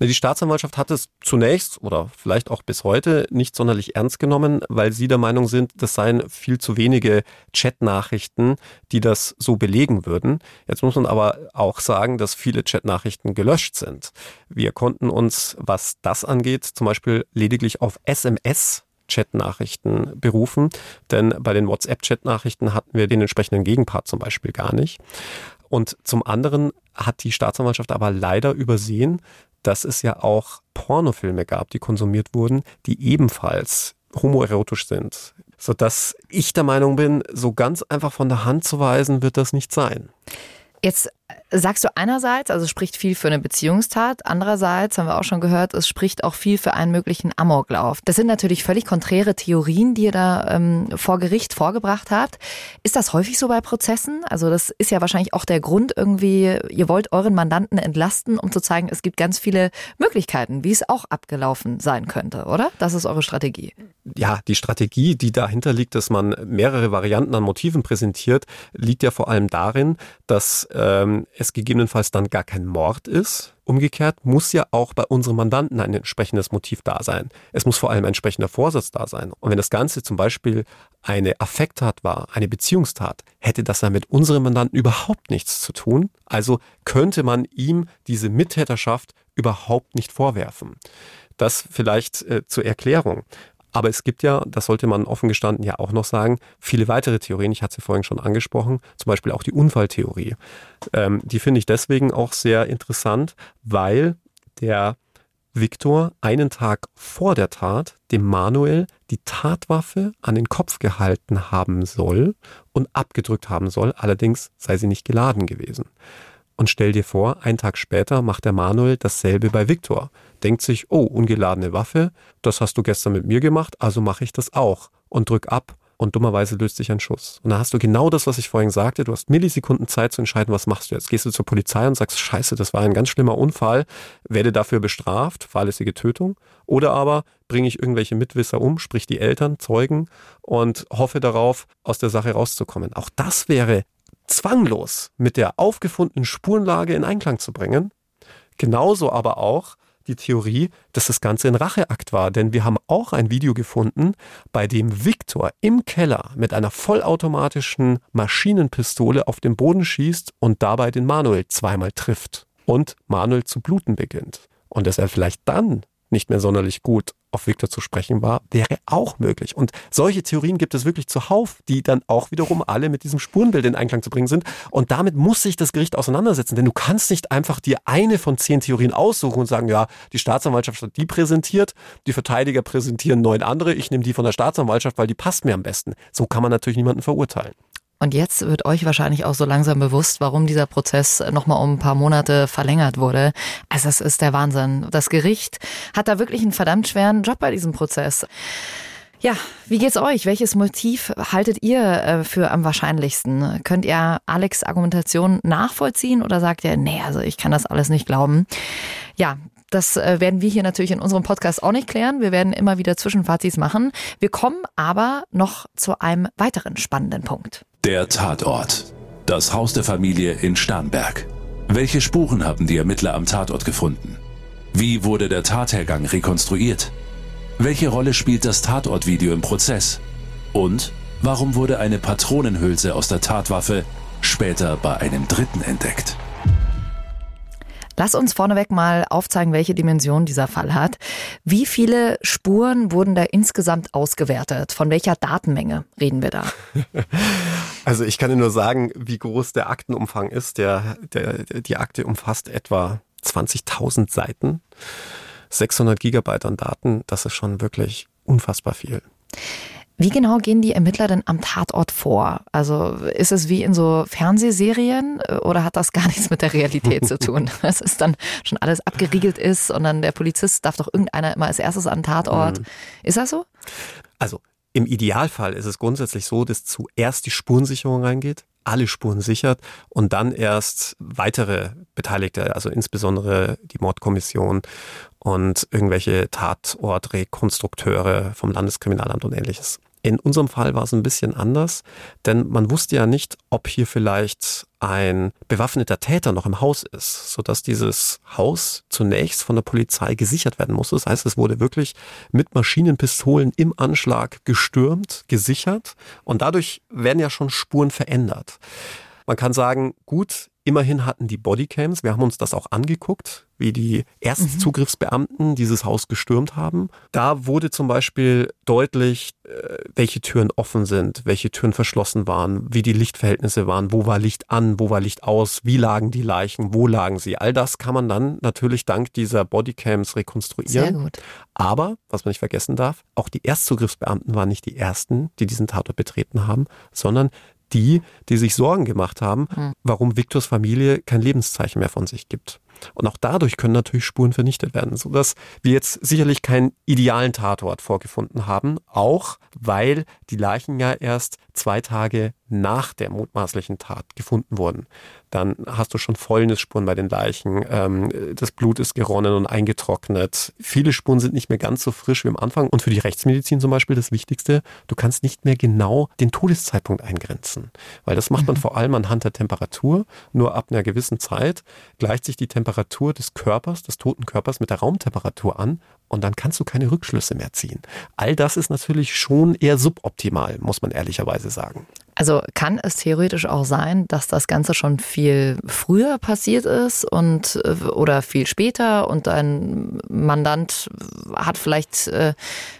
Die Staatsanwaltschaft hat es zunächst oder vielleicht auch bis heute nicht sonderlich ernst genommen, weil sie der Meinung sind, das seien viel zu wenige Chatnachrichten, die das so belegen würden. Jetzt muss man aber auch sagen, dass viele Chatnachrichten gelöscht sind. Wir konnten uns, was das angeht, zum Beispiel lediglich auf SMS Chatnachrichten berufen, denn bei den WhatsApp-Chatnachrichten hatten wir den entsprechenden Gegenpart zum Beispiel gar nicht. Und zum anderen hat die Staatsanwaltschaft aber leider übersehen, dass es ja auch Pornofilme gab, die konsumiert wurden, die ebenfalls homoerotisch sind. Sodass ich der Meinung bin, so ganz einfach von der Hand zu weisen, wird das nicht sein. Jetzt sagst du einerseits, also spricht viel für eine Beziehungstat, andererseits haben wir auch schon gehört, es spricht auch viel für einen möglichen Amoklauf. Das sind natürlich völlig konträre Theorien, die ihr da ähm, vor Gericht vorgebracht habt. Ist das häufig so bei Prozessen? Also das ist ja wahrscheinlich auch der Grund irgendwie, ihr wollt euren Mandanten entlasten, um zu zeigen, es gibt ganz viele Möglichkeiten, wie es auch abgelaufen sein könnte, oder? Das ist eure Strategie. Ja, die Strategie, die dahinter liegt, dass man mehrere Varianten an Motiven präsentiert, liegt ja vor allem darin, dass ähm, es gegebenenfalls dann gar kein Mord ist. Umgekehrt muss ja auch bei unserem Mandanten ein entsprechendes Motiv da sein. Es muss vor allem ein entsprechender Vorsatz da sein. Und wenn das Ganze zum Beispiel eine Affekttat war, eine Beziehungstat, hätte das ja mit unserem Mandanten überhaupt nichts zu tun. Also könnte man ihm diese Mittäterschaft überhaupt nicht vorwerfen. Das vielleicht äh, zur Erklärung. Aber es gibt ja, das sollte man offen gestanden ja auch noch sagen, viele weitere Theorien. Ich hatte sie vorhin schon angesprochen, zum Beispiel auch die Unfalltheorie. Ähm, die finde ich deswegen auch sehr interessant, weil der Viktor einen Tag vor der Tat dem Manuel die Tatwaffe an den Kopf gehalten haben soll und abgedrückt haben soll, allerdings sei sie nicht geladen gewesen. Und stell dir vor, einen Tag später macht der Manuel dasselbe bei Viktor. Denkt sich, oh, ungeladene Waffe, das hast du gestern mit mir gemacht, also mache ich das auch. Und drück ab und dummerweise löst sich ein Schuss. Und da hast du genau das, was ich vorhin sagte. Du hast Millisekunden Zeit zu entscheiden, was machst du jetzt. Gehst du zur Polizei und sagst, scheiße, das war ein ganz schlimmer Unfall, werde dafür bestraft, fahrlässige Tötung. Oder aber bringe ich irgendwelche Mitwisser um, sprich die Eltern, Zeugen und hoffe darauf, aus der Sache rauszukommen. Auch das wäre zwanglos mit der aufgefundenen Spurenlage in Einklang zu bringen. Genauso aber auch die Theorie, dass das Ganze ein Racheakt war, denn wir haben auch ein Video gefunden, bei dem Viktor im Keller mit einer vollautomatischen Maschinenpistole auf den Boden schießt und dabei den Manuel zweimal trifft und Manuel zu bluten beginnt. Und dass er vielleicht dann nicht mehr sonderlich gut auf Victor zu sprechen war, wäre auch möglich. Und solche Theorien gibt es wirklich zuhauf, die dann auch wiederum alle mit diesem Spurenbild in Einklang zu bringen sind. Und damit muss sich das Gericht auseinandersetzen, denn du kannst nicht einfach dir eine von zehn Theorien aussuchen und sagen, ja, die Staatsanwaltschaft hat die präsentiert, die Verteidiger präsentieren neun andere, ich nehme die von der Staatsanwaltschaft, weil die passt mir am besten. So kann man natürlich niemanden verurteilen. Und jetzt wird euch wahrscheinlich auch so langsam bewusst, warum dieser Prozess nochmal um ein paar Monate verlängert wurde. Also es ist der Wahnsinn. Das Gericht hat da wirklich einen verdammt schweren Job bei diesem Prozess. Ja, wie geht's euch? Welches Motiv haltet ihr äh, für am wahrscheinlichsten? Könnt ihr Alex Argumentation nachvollziehen oder sagt ihr, nee, also ich kann das alles nicht glauben? Ja, Das äh, werden wir hier natürlich in unserem Podcast auch nicht klären. Wir werden immer wieder Zwischenfazits machen. Wir kommen aber noch zu einem weiteren spannenden Punkt. Der Tatort. Das Haus der Familie in Starnberg. Welche Spuren haben die Ermittler am Tatort gefunden? Wie wurde der Tathergang rekonstruiert? Welche Rolle spielt das Tatortvideo im Prozess? Und warum wurde eine Patronenhülse aus der Tatwaffe später bei einem Dritten entdeckt? Lass uns vorneweg mal aufzeigen, welche Dimension dieser Fall hat. Wie viele Spuren wurden da insgesamt ausgewertet? Von welcher Datenmenge reden wir da? Also ich kann dir nur sagen, wie groß der Aktenumfang ist. Der, der, die Akte umfasst etwa 20.000 Seiten, 600 Gigabyte an Daten. Das ist schon wirklich unfassbar viel. Wie genau gehen die Ermittler denn am Tatort vor? Also ist es wie in so Fernsehserien äh, oder hat das gar nichts mit der Realität zu tun? Dass es dann schon alles abgeriegelt ist und dann der Polizist darf doch irgendeiner immer als erstes an den Tatort. Mhm. Ist das so? Also im Idealfall ist es grundsätzlich so, dass zuerst die Spurensicherung reingeht, alle Spuren sichert und dann erst weitere Beteiligte, also insbesondere die Mordkommission und irgendwelche Tatortrekonstrukteure vom Landeskriminalamt und ähnliches. In unserem Fall war es ein bisschen anders, denn man wusste ja nicht, ob hier vielleicht ein bewaffneter Täter noch im Haus ist, sodass dieses Haus zunächst von der Polizei gesichert werden musste. Das heißt, es wurde wirklich mit Maschinenpistolen im Anschlag gestürmt, gesichert und dadurch werden ja schon Spuren verändert. Man kann sagen, gut, Immerhin hatten die Bodycams, wir haben uns das auch angeguckt, wie die Erstzugriffsbeamten dieses Haus gestürmt haben. Da wurde zum Beispiel deutlich, äh, welche Türen offen sind, welche Türen verschlossen waren, wie die Lichtverhältnisse waren, wo war Licht an, wo war Licht aus, wie lagen die Leichen, wo lagen sie. All das kann man dann natürlich dank dieser Bodycams rekonstruieren. Sehr gut. Aber, was man nicht vergessen darf, auch die Erstzugriffsbeamten waren nicht die ersten, die diesen Tatort betreten haben, sondern die, die sich Sorgen gemacht haben, hm. warum Viktors Familie kein Lebenszeichen mehr von sich gibt. Und auch dadurch können natürlich Spuren vernichtet werden, sodass wir jetzt sicherlich keinen idealen Tatort vorgefunden haben, auch weil die Leichen ja erst zwei Tage nach der mutmaßlichen Tat gefunden wurden. Dann hast du schon Fäulnisspuren bei den Leichen, ähm, das Blut ist geronnen und eingetrocknet. Viele Spuren sind nicht mehr ganz so frisch wie am Anfang. Und für die Rechtsmedizin zum Beispiel das Wichtigste, du kannst nicht mehr genau den Todeszeitpunkt eingrenzen, weil das macht man mhm. vor allem anhand der Temperatur. Nur ab einer gewissen Zeit gleicht sich die Temperatur des Körpers, des toten Körpers mit der Raumtemperatur an und dann kannst du keine Rückschlüsse mehr ziehen. All das ist natürlich schon eher suboptimal, muss man ehrlicherweise sagen. Also kann es theoretisch auch sein, dass das Ganze schon viel früher passiert ist und äh, oder viel später und ein Mandant hat vielleicht äh,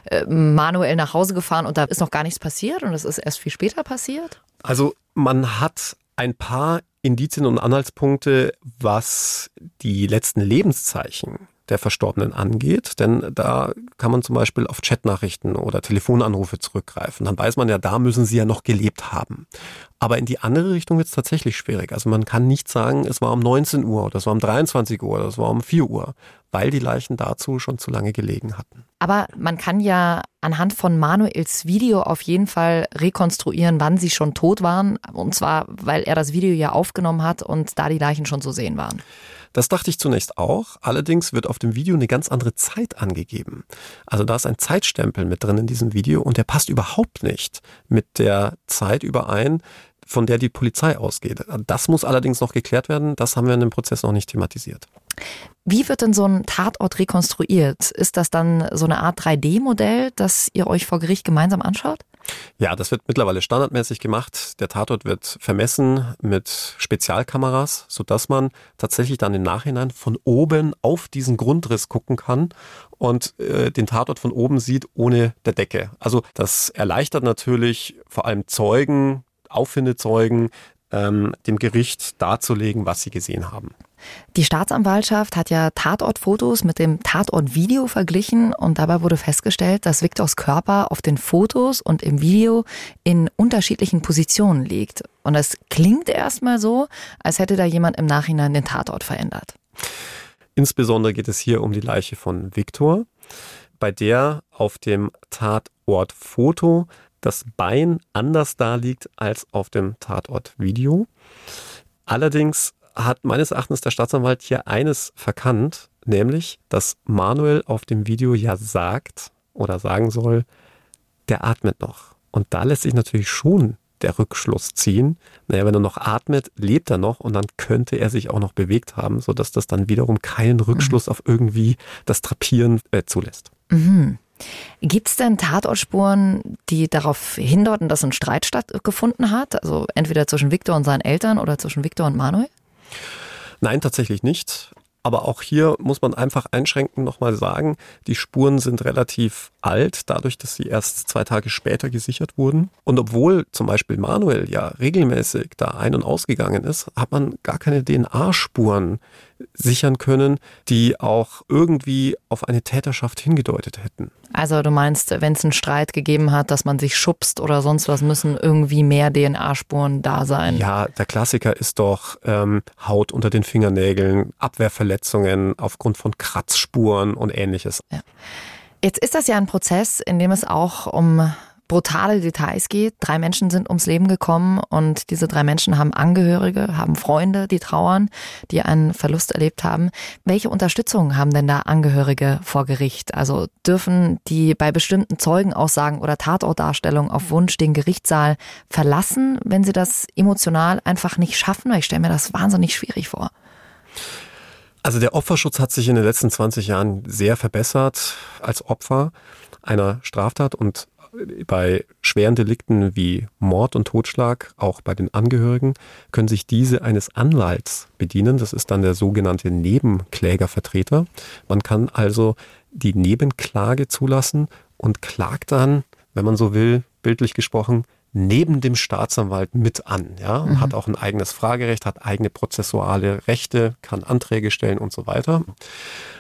äh, manuell nach Hause gefahren und da ist noch gar nichts passiert und es ist erst viel später passiert? Also man hat ein paar Indizien und Anhaltspunkte, was die letzten Lebenszeichen der Verstorbenen angeht, denn da kann man zum Beispiel auf Chatnachrichten oder Telefonanrufe zurückgreifen. Dann weiß man ja, da müssen sie ja noch gelebt haben. Aber in die andere Richtung wird es tatsächlich schwierig. Also man kann nicht sagen, es war um 19 Uhr oder es war um 23 Uhr oder es war um 4 Uhr, weil die Leichen dazu schon zu lange gelegen hatten. Aber man kann ja anhand von Manuels Video auf jeden Fall rekonstruieren, wann sie schon tot waren. Und zwar, weil er das Video ja aufgenommen hat und da die Leichen schon zu sehen waren. Das dachte ich zunächst auch. Allerdings wird auf dem Video eine ganz andere Zeit angegeben. Also da ist ein Zeitstempel mit drin in diesem Video und der passt überhaupt nicht mit der Zeit überein, von der die Polizei ausgeht. Das muss allerdings noch geklärt werden. Das haben wir in dem Prozess noch nicht thematisiert. Wie wird denn so ein Tatort rekonstruiert? Ist das dann so eine Art 3D-Modell, das ihr euch vor Gericht gemeinsam anschaut? Ja, das wird mittlerweile standardmäßig gemacht. Der Tatort wird vermessen mit Spezialkameras, sodass man tatsächlich dann im Nachhinein von oben auf diesen Grundriss gucken kann und äh, den Tatort von oben sieht ohne der Decke. Also das erleichtert natürlich vor allem Zeugen, Auffindezeugen, ähm, dem Gericht darzulegen, was sie gesehen haben. Die Staatsanwaltschaft hat ja Tatortfotos mit dem Tatortvideo verglichen und dabei wurde festgestellt, dass Viktors Körper auf den Fotos und im Video in unterschiedlichen Positionen liegt. Und es klingt erstmal so, als hätte da jemand im Nachhinein den Tatort verändert. Insbesondere geht es hier um die Leiche von Viktor, bei der auf dem Tatortfoto das Bein anders da liegt als auf dem Tatortvideo. Allerdings hat meines Erachtens der Staatsanwalt hier eines verkannt, nämlich, dass Manuel auf dem Video ja sagt oder sagen soll, der atmet noch. Und da lässt sich natürlich schon der Rückschluss ziehen. Naja, wenn er noch atmet, lebt er noch und dann könnte er sich auch noch bewegt haben, sodass das dann wiederum keinen Rückschluss mhm. auf irgendwie das Trapieren äh, zulässt. Mhm. Gibt es denn Tatortspuren, die darauf hindeuten, dass ein Streit stattgefunden hat? Also entweder zwischen Viktor und seinen Eltern oder zwischen Viktor und Manuel? Nein, tatsächlich nicht. Aber auch hier muss man einfach einschränkend nochmal sagen, die Spuren sind relativ alt, dadurch, dass sie erst zwei Tage später gesichert wurden. Und obwohl zum Beispiel Manuel ja regelmäßig da ein- und ausgegangen ist, hat man gar keine DNA-Spuren sichern können, die auch irgendwie auf eine Täterschaft hingedeutet hätten. Also du meinst, wenn es einen Streit gegeben hat, dass man sich schubst oder sonst was, müssen irgendwie mehr DNA-Spuren da sein? Ja, der Klassiker ist doch ähm, Haut unter den Fingernägeln, Abwehrverletzungen aufgrund von Kratzspuren und ähnliches. Ja. Jetzt ist das ja ein Prozess, in dem es auch um brutale Details geht. Drei Menschen sind ums Leben gekommen und diese drei Menschen haben Angehörige, haben Freunde, die trauern, die einen Verlust erlebt haben. Welche Unterstützung haben denn da Angehörige vor Gericht? Also dürfen die bei bestimmten Zeugenaussagen oder Tatortdarstellungen auf Wunsch den Gerichtssaal verlassen, wenn sie das emotional einfach nicht schaffen? Ich stelle mir das wahnsinnig schwierig vor. Also der Opferschutz hat sich in den letzten 20 Jahren sehr verbessert als Opfer einer Straftat und bei schweren Delikten wie Mord und Totschlag, auch bei den Angehörigen, können sich diese eines Anwalts bedienen. Das ist dann der sogenannte Nebenklägervertreter. Man kann also die Nebenklage zulassen und klagt dann, wenn man so will, bildlich gesprochen, neben dem Staatsanwalt mit an, ja, mhm. hat auch ein eigenes Fragerecht, hat eigene prozessuale Rechte, kann Anträge stellen und so weiter.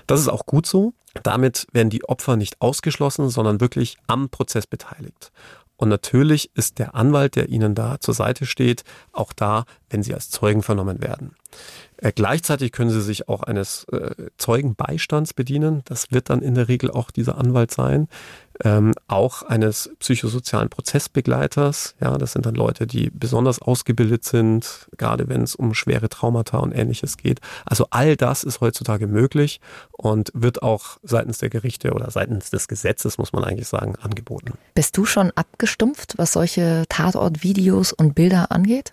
Das ist auch gut so. Damit werden die Opfer nicht ausgeschlossen, sondern wirklich am Prozess beteiligt. Und natürlich ist der Anwalt, der Ihnen da zur Seite steht, auch da, wenn Sie als Zeugen vernommen werden. Äh, gleichzeitig können Sie sich auch eines äh, Zeugenbeistands bedienen. Das wird dann in der Regel auch dieser Anwalt sein ähm, auch eines psychosozialen Prozessbegleiters. Ja, das sind dann Leute, die besonders ausgebildet sind, gerade wenn es um schwere Traumata und ähnliches geht. Also all das ist heutzutage möglich und wird auch seitens der Gerichte oder seitens des Gesetzes, muss man eigentlich sagen, angeboten. Bist du schon abgestumpft, was solche Tatortvideos und Bilder angeht?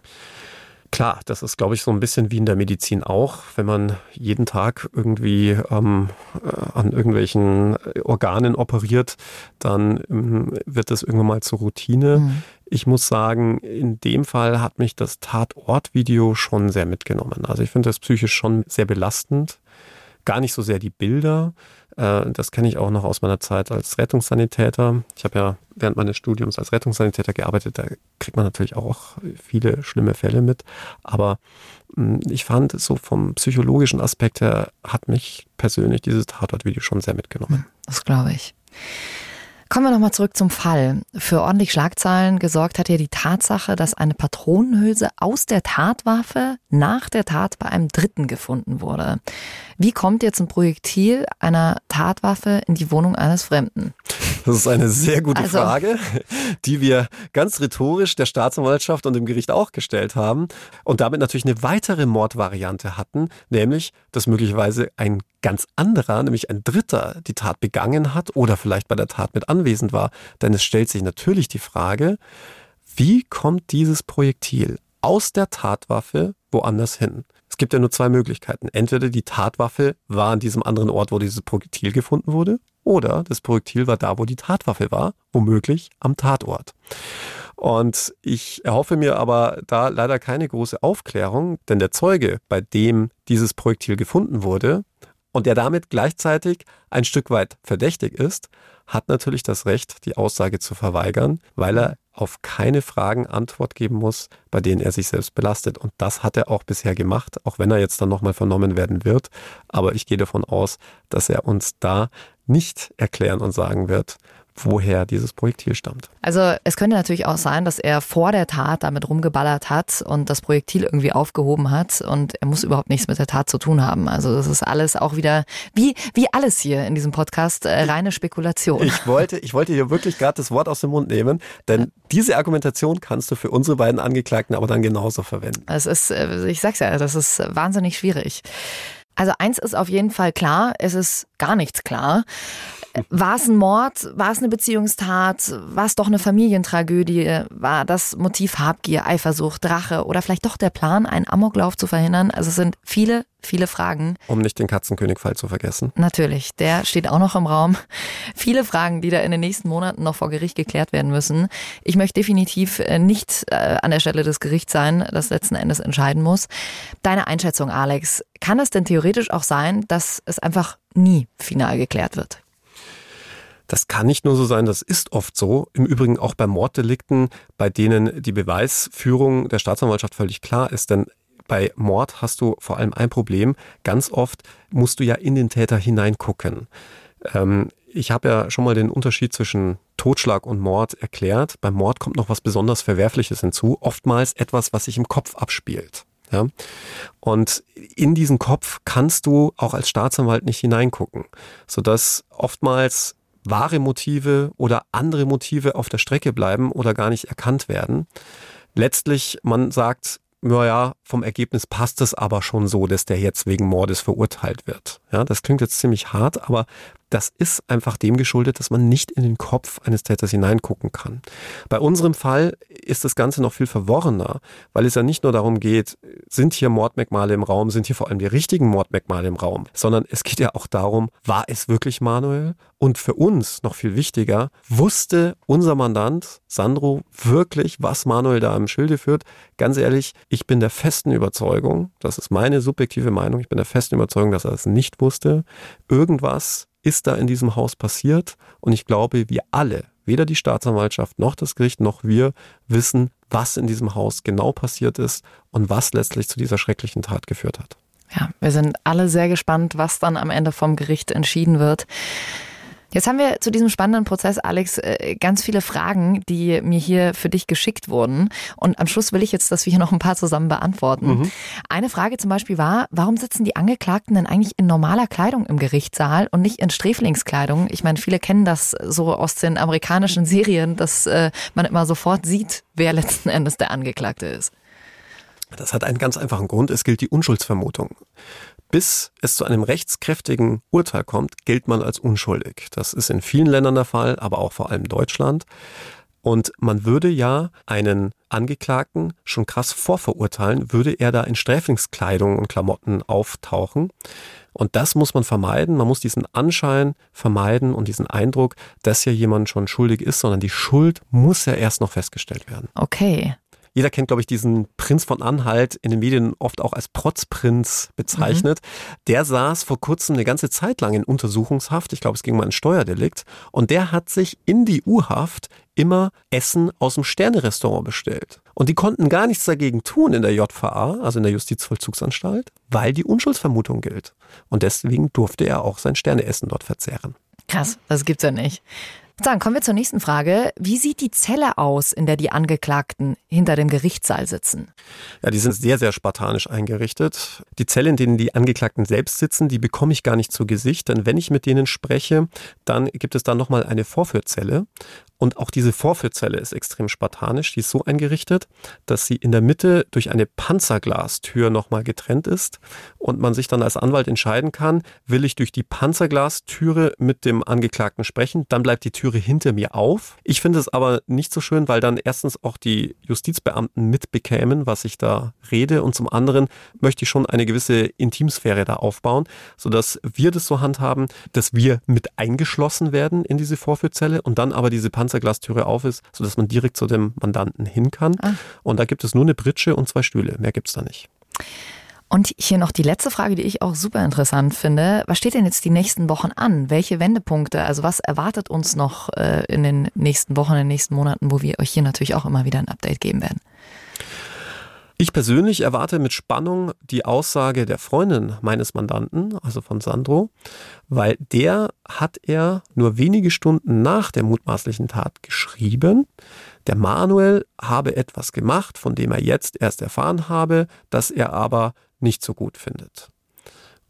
Klar, das ist, glaube ich, so ein bisschen wie in der Medizin auch. Wenn man jeden Tag irgendwie ähm, äh, an irgendwelchen Organen operiert, dann ähm, wird das irgendwann mal zur Routine. Mhm. Ich muss sagen, in dem Fall hat mich das Tatortvideo schon sehr mitgenommen. Also ich finde das psychisch schon sehr belastend. Gar nicht so sehr die Bilder, äh, das kenne ich auch noch aus meiner Zeit als Rettungssanitäter. Ich habe ja während meines Studiums als Rettungssanitäter gearbeitet. Da kriegt man natürlich auch viele schlimme Fälle mit. Aber hm, ich fand, so vom psychologischen Aspekt her hat mich persönlich dieses Tatortvideo schon sehr mitgenommen. Hm, das glaube ich. Kommen wir nochmal zurück zum Fall. Für ordentlich Schlagzeilen gesorgt hat ja die Tatsache, dass eine Patronenhülse aus der Tatwaffe nach der Tat bei einem Dritten gefunden wurde. Wie kommt jetzt ein Projektil einer Tatwaffe in die Wohnung eines Fremden? Das ist eine sehr gute also, Frage, die wir ganz rhetorisch der Staatsanwaltschaft und dem Gericht auch gestellt haben und damit natürlich eine weitere Mordvariante hatten, nämlich, dass möglicherweise ein ganz anderer, nämlich ein Dritter, die Tat begangen hat oder vielleicht bei der Tat mit anwesend war. Denn es stellt sich natürlich die Frage, wie kommt dieses Projektil aus der Tatwaffe woanders hin? Es gibt ja nur zwei Möglichkeiten. Entweder die Tatwaffe war an diesem anderen Ort, wo dieses Projektil gefunden wurde, oder das Projektil war da, wo die Tatwaffe war, womöglich am Tatort. Und ich erhoffe mir aber da leider keine große Aufklärung, denn der Zeuge, bei dem dieses Projektil gefunden wurde und der damit gleichzeitig ein Stück weit verdächtig ist, hat natürlich das Recht, die Aussage zu verweigern, weil er auf keine Fragen Antwort geben muss, bei denen er sich selbst belastet. Und das hat er auch bisher gemacht, auch wenn er jetzt dann nochmal vernommen werden wird. Aber ich gehe davon aus, dass er uns da nicht erklären und sagen wird, woher dieses Projektil stammt. Also es könnte natürlich auch sein, dass er vor der Tat damit rumgeballert hat und das Projektil irgendwie aufgehoben hat und er muss überhaupt nichts mit der Tat zu tun haben. Also das ist alles auch wieder, wie, wie alles hier in diesem Podcast, äh, reine Spekulation. Ich wollte, ich wollte hier wirklich gerade das Wort aus dem Mund nehmen, denn diese Argumentation kannst du für unsere beiden Angeklagten aber dann genauso verwenden. Es ist, äh, ich sag's ja, das ist wahnsinnig schwierig. Also eins ist auf jeden Fall klar, es ist gar nichts klar. War es ein Mord? War es eine Beziehungstat? War es doch eine Familientragödie? War das Motiv Habgier, Eifersucht, Drache oder vielleicht doch der Plan, einen Amoklauf zu verhindern? Also es sind viele, viele Fragen. Um nicht den Katzenkönigfall zu vergessen. Natürlich, der steht auch noch im Raum. Viele Fragen, die da in den nächsten Monaten noch vor Gericht geklärt werden müssen. Ich möchte definitiv äh, nicht äh, an der Stelle des Gerichts sein, das letzten Endes entscheiden muss. Deine Einschätzung, Alex, kann es denn theoretisch auch sein, dass es einfach nie final geklärt wird? Das kann nicht nur so sein, das ist oft so. Im Übrigen auch bei Morddelikten, bei denen die Beweisführung der Staatsanwaltschaft völlig klar ist. Denn bei Mord hast du vor allem ein Problem. Ganz oft musst du ja in den Täter hineingucken. Ähm, ich habe ja schon mal den Unterschied zwischen Totschlag und Mord erklärt. Beim Mord kommt noch was besonders Verwerfliches hinzu. Oftmals etwas, was sich im Kopf abspielt. Ja? Und in diesen Kopf kannst du auch als Staatsanwalt nicht hineingucken, sodass oftmals wahre Motive oder andere Motive auf der Strecke bleiben oder gar nicht erkannt werden. Letztlich, man sagt, naja, vom Ergebnis passt es aber schon so, dass der jetzt wegen Mordes verurteilt wird. Ja, das klingt jetzt ziemlich hart, aber das ist einfach dem geschuldet, dass man nicht in den Kopf eines Täters hineingucken kann. Bei unserem Fall ist das Ganze noch viel verworrener, weil es ja nicht nur darum geht, sind hier Mordmerkmale im Raum, sind hier vor allem die richtigen Mordmerkmale im Raum, sondern es geht ja auch darum, war es wirklich Manuel? Und für uns noch viel wichtiger, wusste unser Mandant Sandro wirklich, was Manuel da im Schilde führt? Ganz ehrlich, ich bin der festen Überzeugung, das ist meine subjektive Meinung, ich bin der festen Überzeugung, dass er es nicht wusste. Irgendwas ist da in diesem Haus passiert. Und ich glaube, wir alle, weder die Staatsanwaltschaft noch das Gericht noch wir, wissen, was in diesem Haus genau passiert ist und was letztlich zu dieser schrecklichen Tat geführt hat. Ja, wir sind alle sehr gespannt, was dann am Ende vom Gericht entschieden wird. Jetzt haben wir zu diesem spannenden Prozess, Alex, äh, ganz viele Fragen, die mir hier für dich geschickt wurden. Und am Schluss will ich jetzt, dass wir hier noch ein paar zusammen beantworten. Mhm. Eine Frage zum Beispiel war, warum sitzen die Angeklagten denn eigentlich in normaler Kleidung im Gerichtssaal und nicht in Sträflingskleidung? Ich meine, viele kennen das so aus den amerikanischen Serien, dass äh, man immer sofort sieht, wer letzten Endes der Angeklagte ist. Das hat einen ganz einfachen Grund. Es gilt die Unschuldsvermutung. Bis es zu einem rechtskräftigen Urteil kommt, gilt man als unschuldig. Das ist in vielen Ländern der Fall, aber auch vor allem Deutschland. Und man würde ja einen Angeklagten schon krass vorverurteilen, würde er da in Sträflingskleidung und Klamotten auftauchen. Und das muss man vermeiden. Man muss diesen Anschein vermeiden und diesen Eindruck, dass hier jemand schon schuldig ist, sondern die Schuld muss ja erst noch festgestellt werden. Okay. Jeder kennt, glaube ich, diesen Prinz von Anhalt in den Medien oft auch als Protzprinz bezeichnet. Mhm. Der saß vor kurzem eine ganze Zeit lang in Untersuchungshaft. Ich glaube, es ging mal ein Steuerdelikt. Und der hat sich in die U-Haft immer Essen aus dem Sternerestaurant bestellt. Und die konnten gar nichts dagegen tun in der JVA, also in der Justizvollzugsanstalt, weil die Unschuldsvermutung gilt. Und deswegen durfte er auch sein Sterneessen dort verzehren. Krass, das gibt's ja nicht. Dann kommen wir zur nächsten Frage. Wie sieht die Zelle aus, in der die Angeklagten hinter dem Gerichtssaal sitzen? Ja, die sind sehr, sehr spartanisch eingerichtet. Die Zelle, in denen die Angeklagten selbst sitzen, die bekomme ich gar nicht zu Gesicht, denn wenn ich mit denen spreche, dann gibt es da nochmal eine Vorführzelle. Und auch diese Vorführzelle ist extrem spartanisch. Die ist so eingerichtet, dass sie in der Mitte durch eine Panzerglastür nochmal getrennt ist und man sich dann als Anwalt entscheiden kann, will ich durch die Panzerglastüre mit dem Angeklagten sprechen, dann bleibt die Türe hinter mir auf. Ich finde es aber nicht so schön, weil dann erstens auch die Justizbeamten mitbekämen, was ich da rede und zum anderen möchte ich schon eine gewisse Intimsphäre da aufbauen, sodass wir das so handhaben, dass wir mit eingeschlossen werden in diese Vorführzelle und dann aber diese Panzerglastüre Panzerglastüre auf ist, sodass man direkt zu dem Mandanten hin kann. Ah. Und da gibt es nur eine Pritsche und zwei Stühle. Mehr gibt es da nicht. Und hier noch die letzte Frage, die ich auch super interessant finde. Was steht denn jetzt die nächsten Wochen an? Welche Wendepunkte? Also was erwartet uns noch äh, in den nächsten Wochen, in den nächsten Monaten, wo wir euch hier natürlich auch immer wieder ein Update geben werden? Ich persönlich erwarte mit Spannung die Aussage der Freundin meines Mandanten, also von Sandro, weil der hat er nur wenige Stunden nach der mutmaßlichen Tat geschrieben. Der Manuel habe etwas gemacht, von dem er jetzt erst erfahren habe, das er aber nicht so gut findet.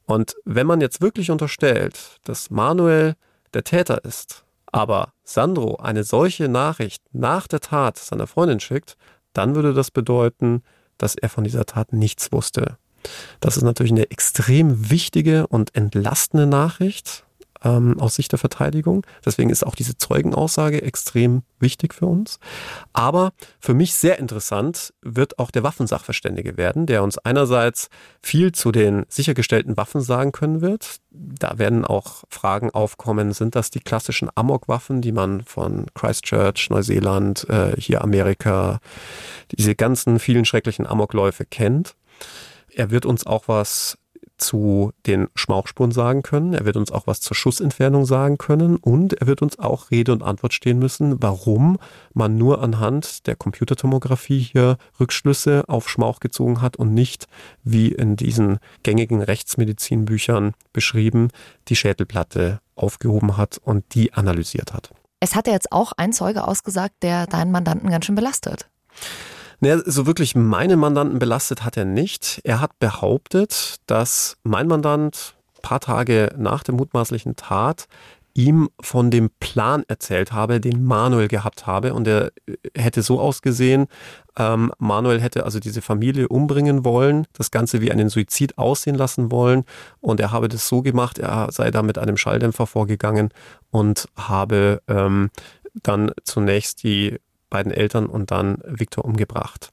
Und wenn man jetzt wirklich unterstellt, dass Manuel der Täter ist, aber Sandro eine solche Nachricht nach der Tat seiner Freundin schickt, dann würde das bedeuten, dass er von dieser Tat nichts wusste. Das ist natürlich eine extrem wichtige und entlastende Nachricht ähm, aus Sicht der Verteidigung. Deswegen ist auch diese Zeugenaussage extrem wichtig für uns. Aber für mich sehr interessant wird auch der Waffensachverständige werden, der uns einerseits viel zu den sichergestellten Waffen sagen können wird. Da werden auch Fragen aufkommen, sind das die klassischen Amok-Waffen, die man von Christchurch, Neuseeland, äh, hier Amerika, diese ganzen vielen schrecklichen Amokläufe kennt. Er wird uns auch was zu den Schmauchspuren sagen können. Er wird uns auch was zur Schussentfernung sagen können und er wird uns auch Rede und Antwort stehen müssen, warum man nur anhand der Computertomographie hier Rückschlüsse auf Schmauch gezogen hat und nicht, wie in diesen gängigen Rechtsmedizinbüchern beschrieben, die Schädelplatte aufgehoben hat und die analysiert hat. Es hat ja jetzt auch ein Zeuge ausgesagt, der deinen Mandanten ganz schön belastet. Naja, so wirklich meine Mandanten belastet hat er nicht. Er hat behauptet, dass mein Mandant paar Tage nach der mutmaßlichen Tat ihm von dem Plan erzählt habe, den Manuel gehabt habe. Und er hätte so ausgesehen, ähm, Manuel hätte also diese Familie umbringen wollen, das Ganze wie einen Suizid aussehen lassen wollen. Und er habe das so gemacht, er sei da mit einem Schalldämpfer vorgegangen und habe ähm, dann zunächst die beiden Eltern und dann Viktor umgebracht.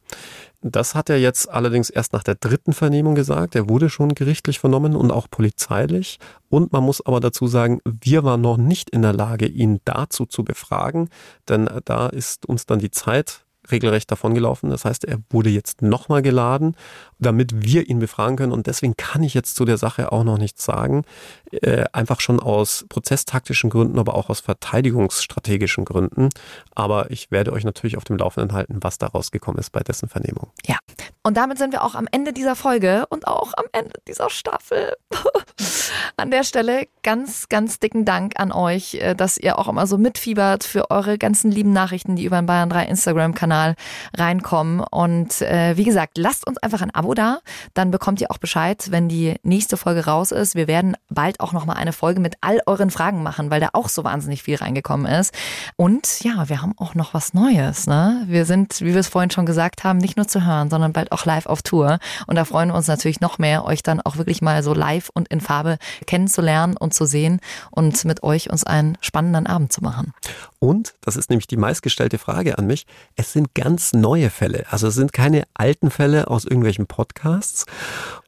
Das hat er jetzt allerdings erst nach der dritten Vernehmung gesagt. Er wurde schon gerichtlich vernommen und auch polizeilich. Und man muss aber dazu sagen, wir waren noch nicht in der Lage, ihn dazu zu befragen, denn da ist uns dann die Zeit regelrecht davongelaufen. Das heißt, er wurde jetzt nochmal geladen, damit wir ihn befragen können. Und deswegen kann ich jetzt zu der Sache auch noch nichts sagen. Äh, einfach schon aus prozesstaktischen Gründen, aber auch aus verteidigungsstrategischen Gründen. Aber ich werde euch natürlich auf dem Laufenden halten, was daraus gekommen ist bei dessen Vernehmung. Ja. Und damit sind wir auch am Ende dieser Folge und auch am Ende dieser Staffel. an der Stelle ganz, ganz dicken Dank an euch, äh, dass ihr auch immer so mitfiebert für eure ganzen lieben Nachrichten, die über den Bayern 3 Instagram-Kanal reinkommen. Und äh, wie gesagt, lasst uns einfach ein Abo da. Dann bekommt ihr auch Bescheid, wenn die nächste Folge raus ist. Wir werden bald auch nochmal eine Folge mit all euren Fragen machen, weil da auch so wahnsinnig viel reingekommen ist. Und ja, wir haben auch noch was Neues. Ne? Wir sind, wie wir es vorhin schon gesagt haben, nicht nur zu hören, sondern bald auch live auf Tour. Und da freuen wir uns natürlich noch mehr, euch dann auch wirklich mal so live und in Farbe kennenzulernen und zu sehen und mit euch uns einen spannenden Abend zu machen. Und, das ist nämlich die meistgestellte Frage an mich, es sind ganz neue Fälle. Also es sind keine alten Fälle aus irgendwelchen Podcasts.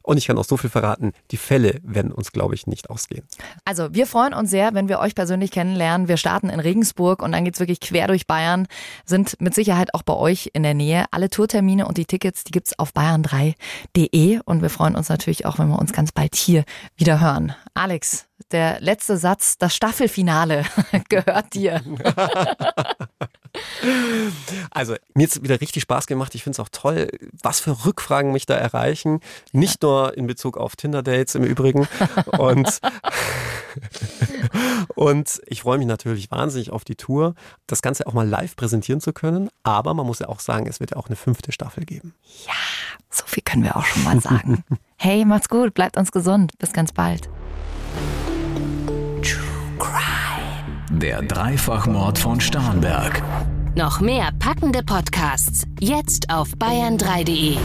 Und ich kann auch so viel verraten, die Fälle werden uns, glaube ich, nicht ausgehen. Also wir freuen uns sehr, wenn wir euch persönlich kennenlernen. Wir starten in Regensburg und dann geht's wirklich quer durch Bayern, sind mit Sicherheit auch bei euch in der Nähe. Alle Tourtermine und die Tickets, die gibt's auf bayern3.de und wir freuen uns natürlich auch, wenn wir uns ganz bald hier wieder hören. Alex, der letzte Satz, das Staffelfinale gehört dir. Also, mir hat es wieder richtig Spaß gemacht. Ich finde es auch toll, was für Rückfragen mich da erreichen. Nicht nur in Bezug auf Tinder-Dates im Übrigen. Und, und ich freue mich natürlich wahnsinnig auf die Tour, das Ganze auch mal live präsentieren zu können. Aber man muss ja auch sagen, es wird ja auch eine fünfte Staffel geben. Ja, so viel können wir auch schon mal sagen. hey, macht's gut, bleibt uns gesund. Bis ganz bald. Der Dreifachmord von Starnberg. Noch mehr packende Podcasts jetzt auf bayern3.de.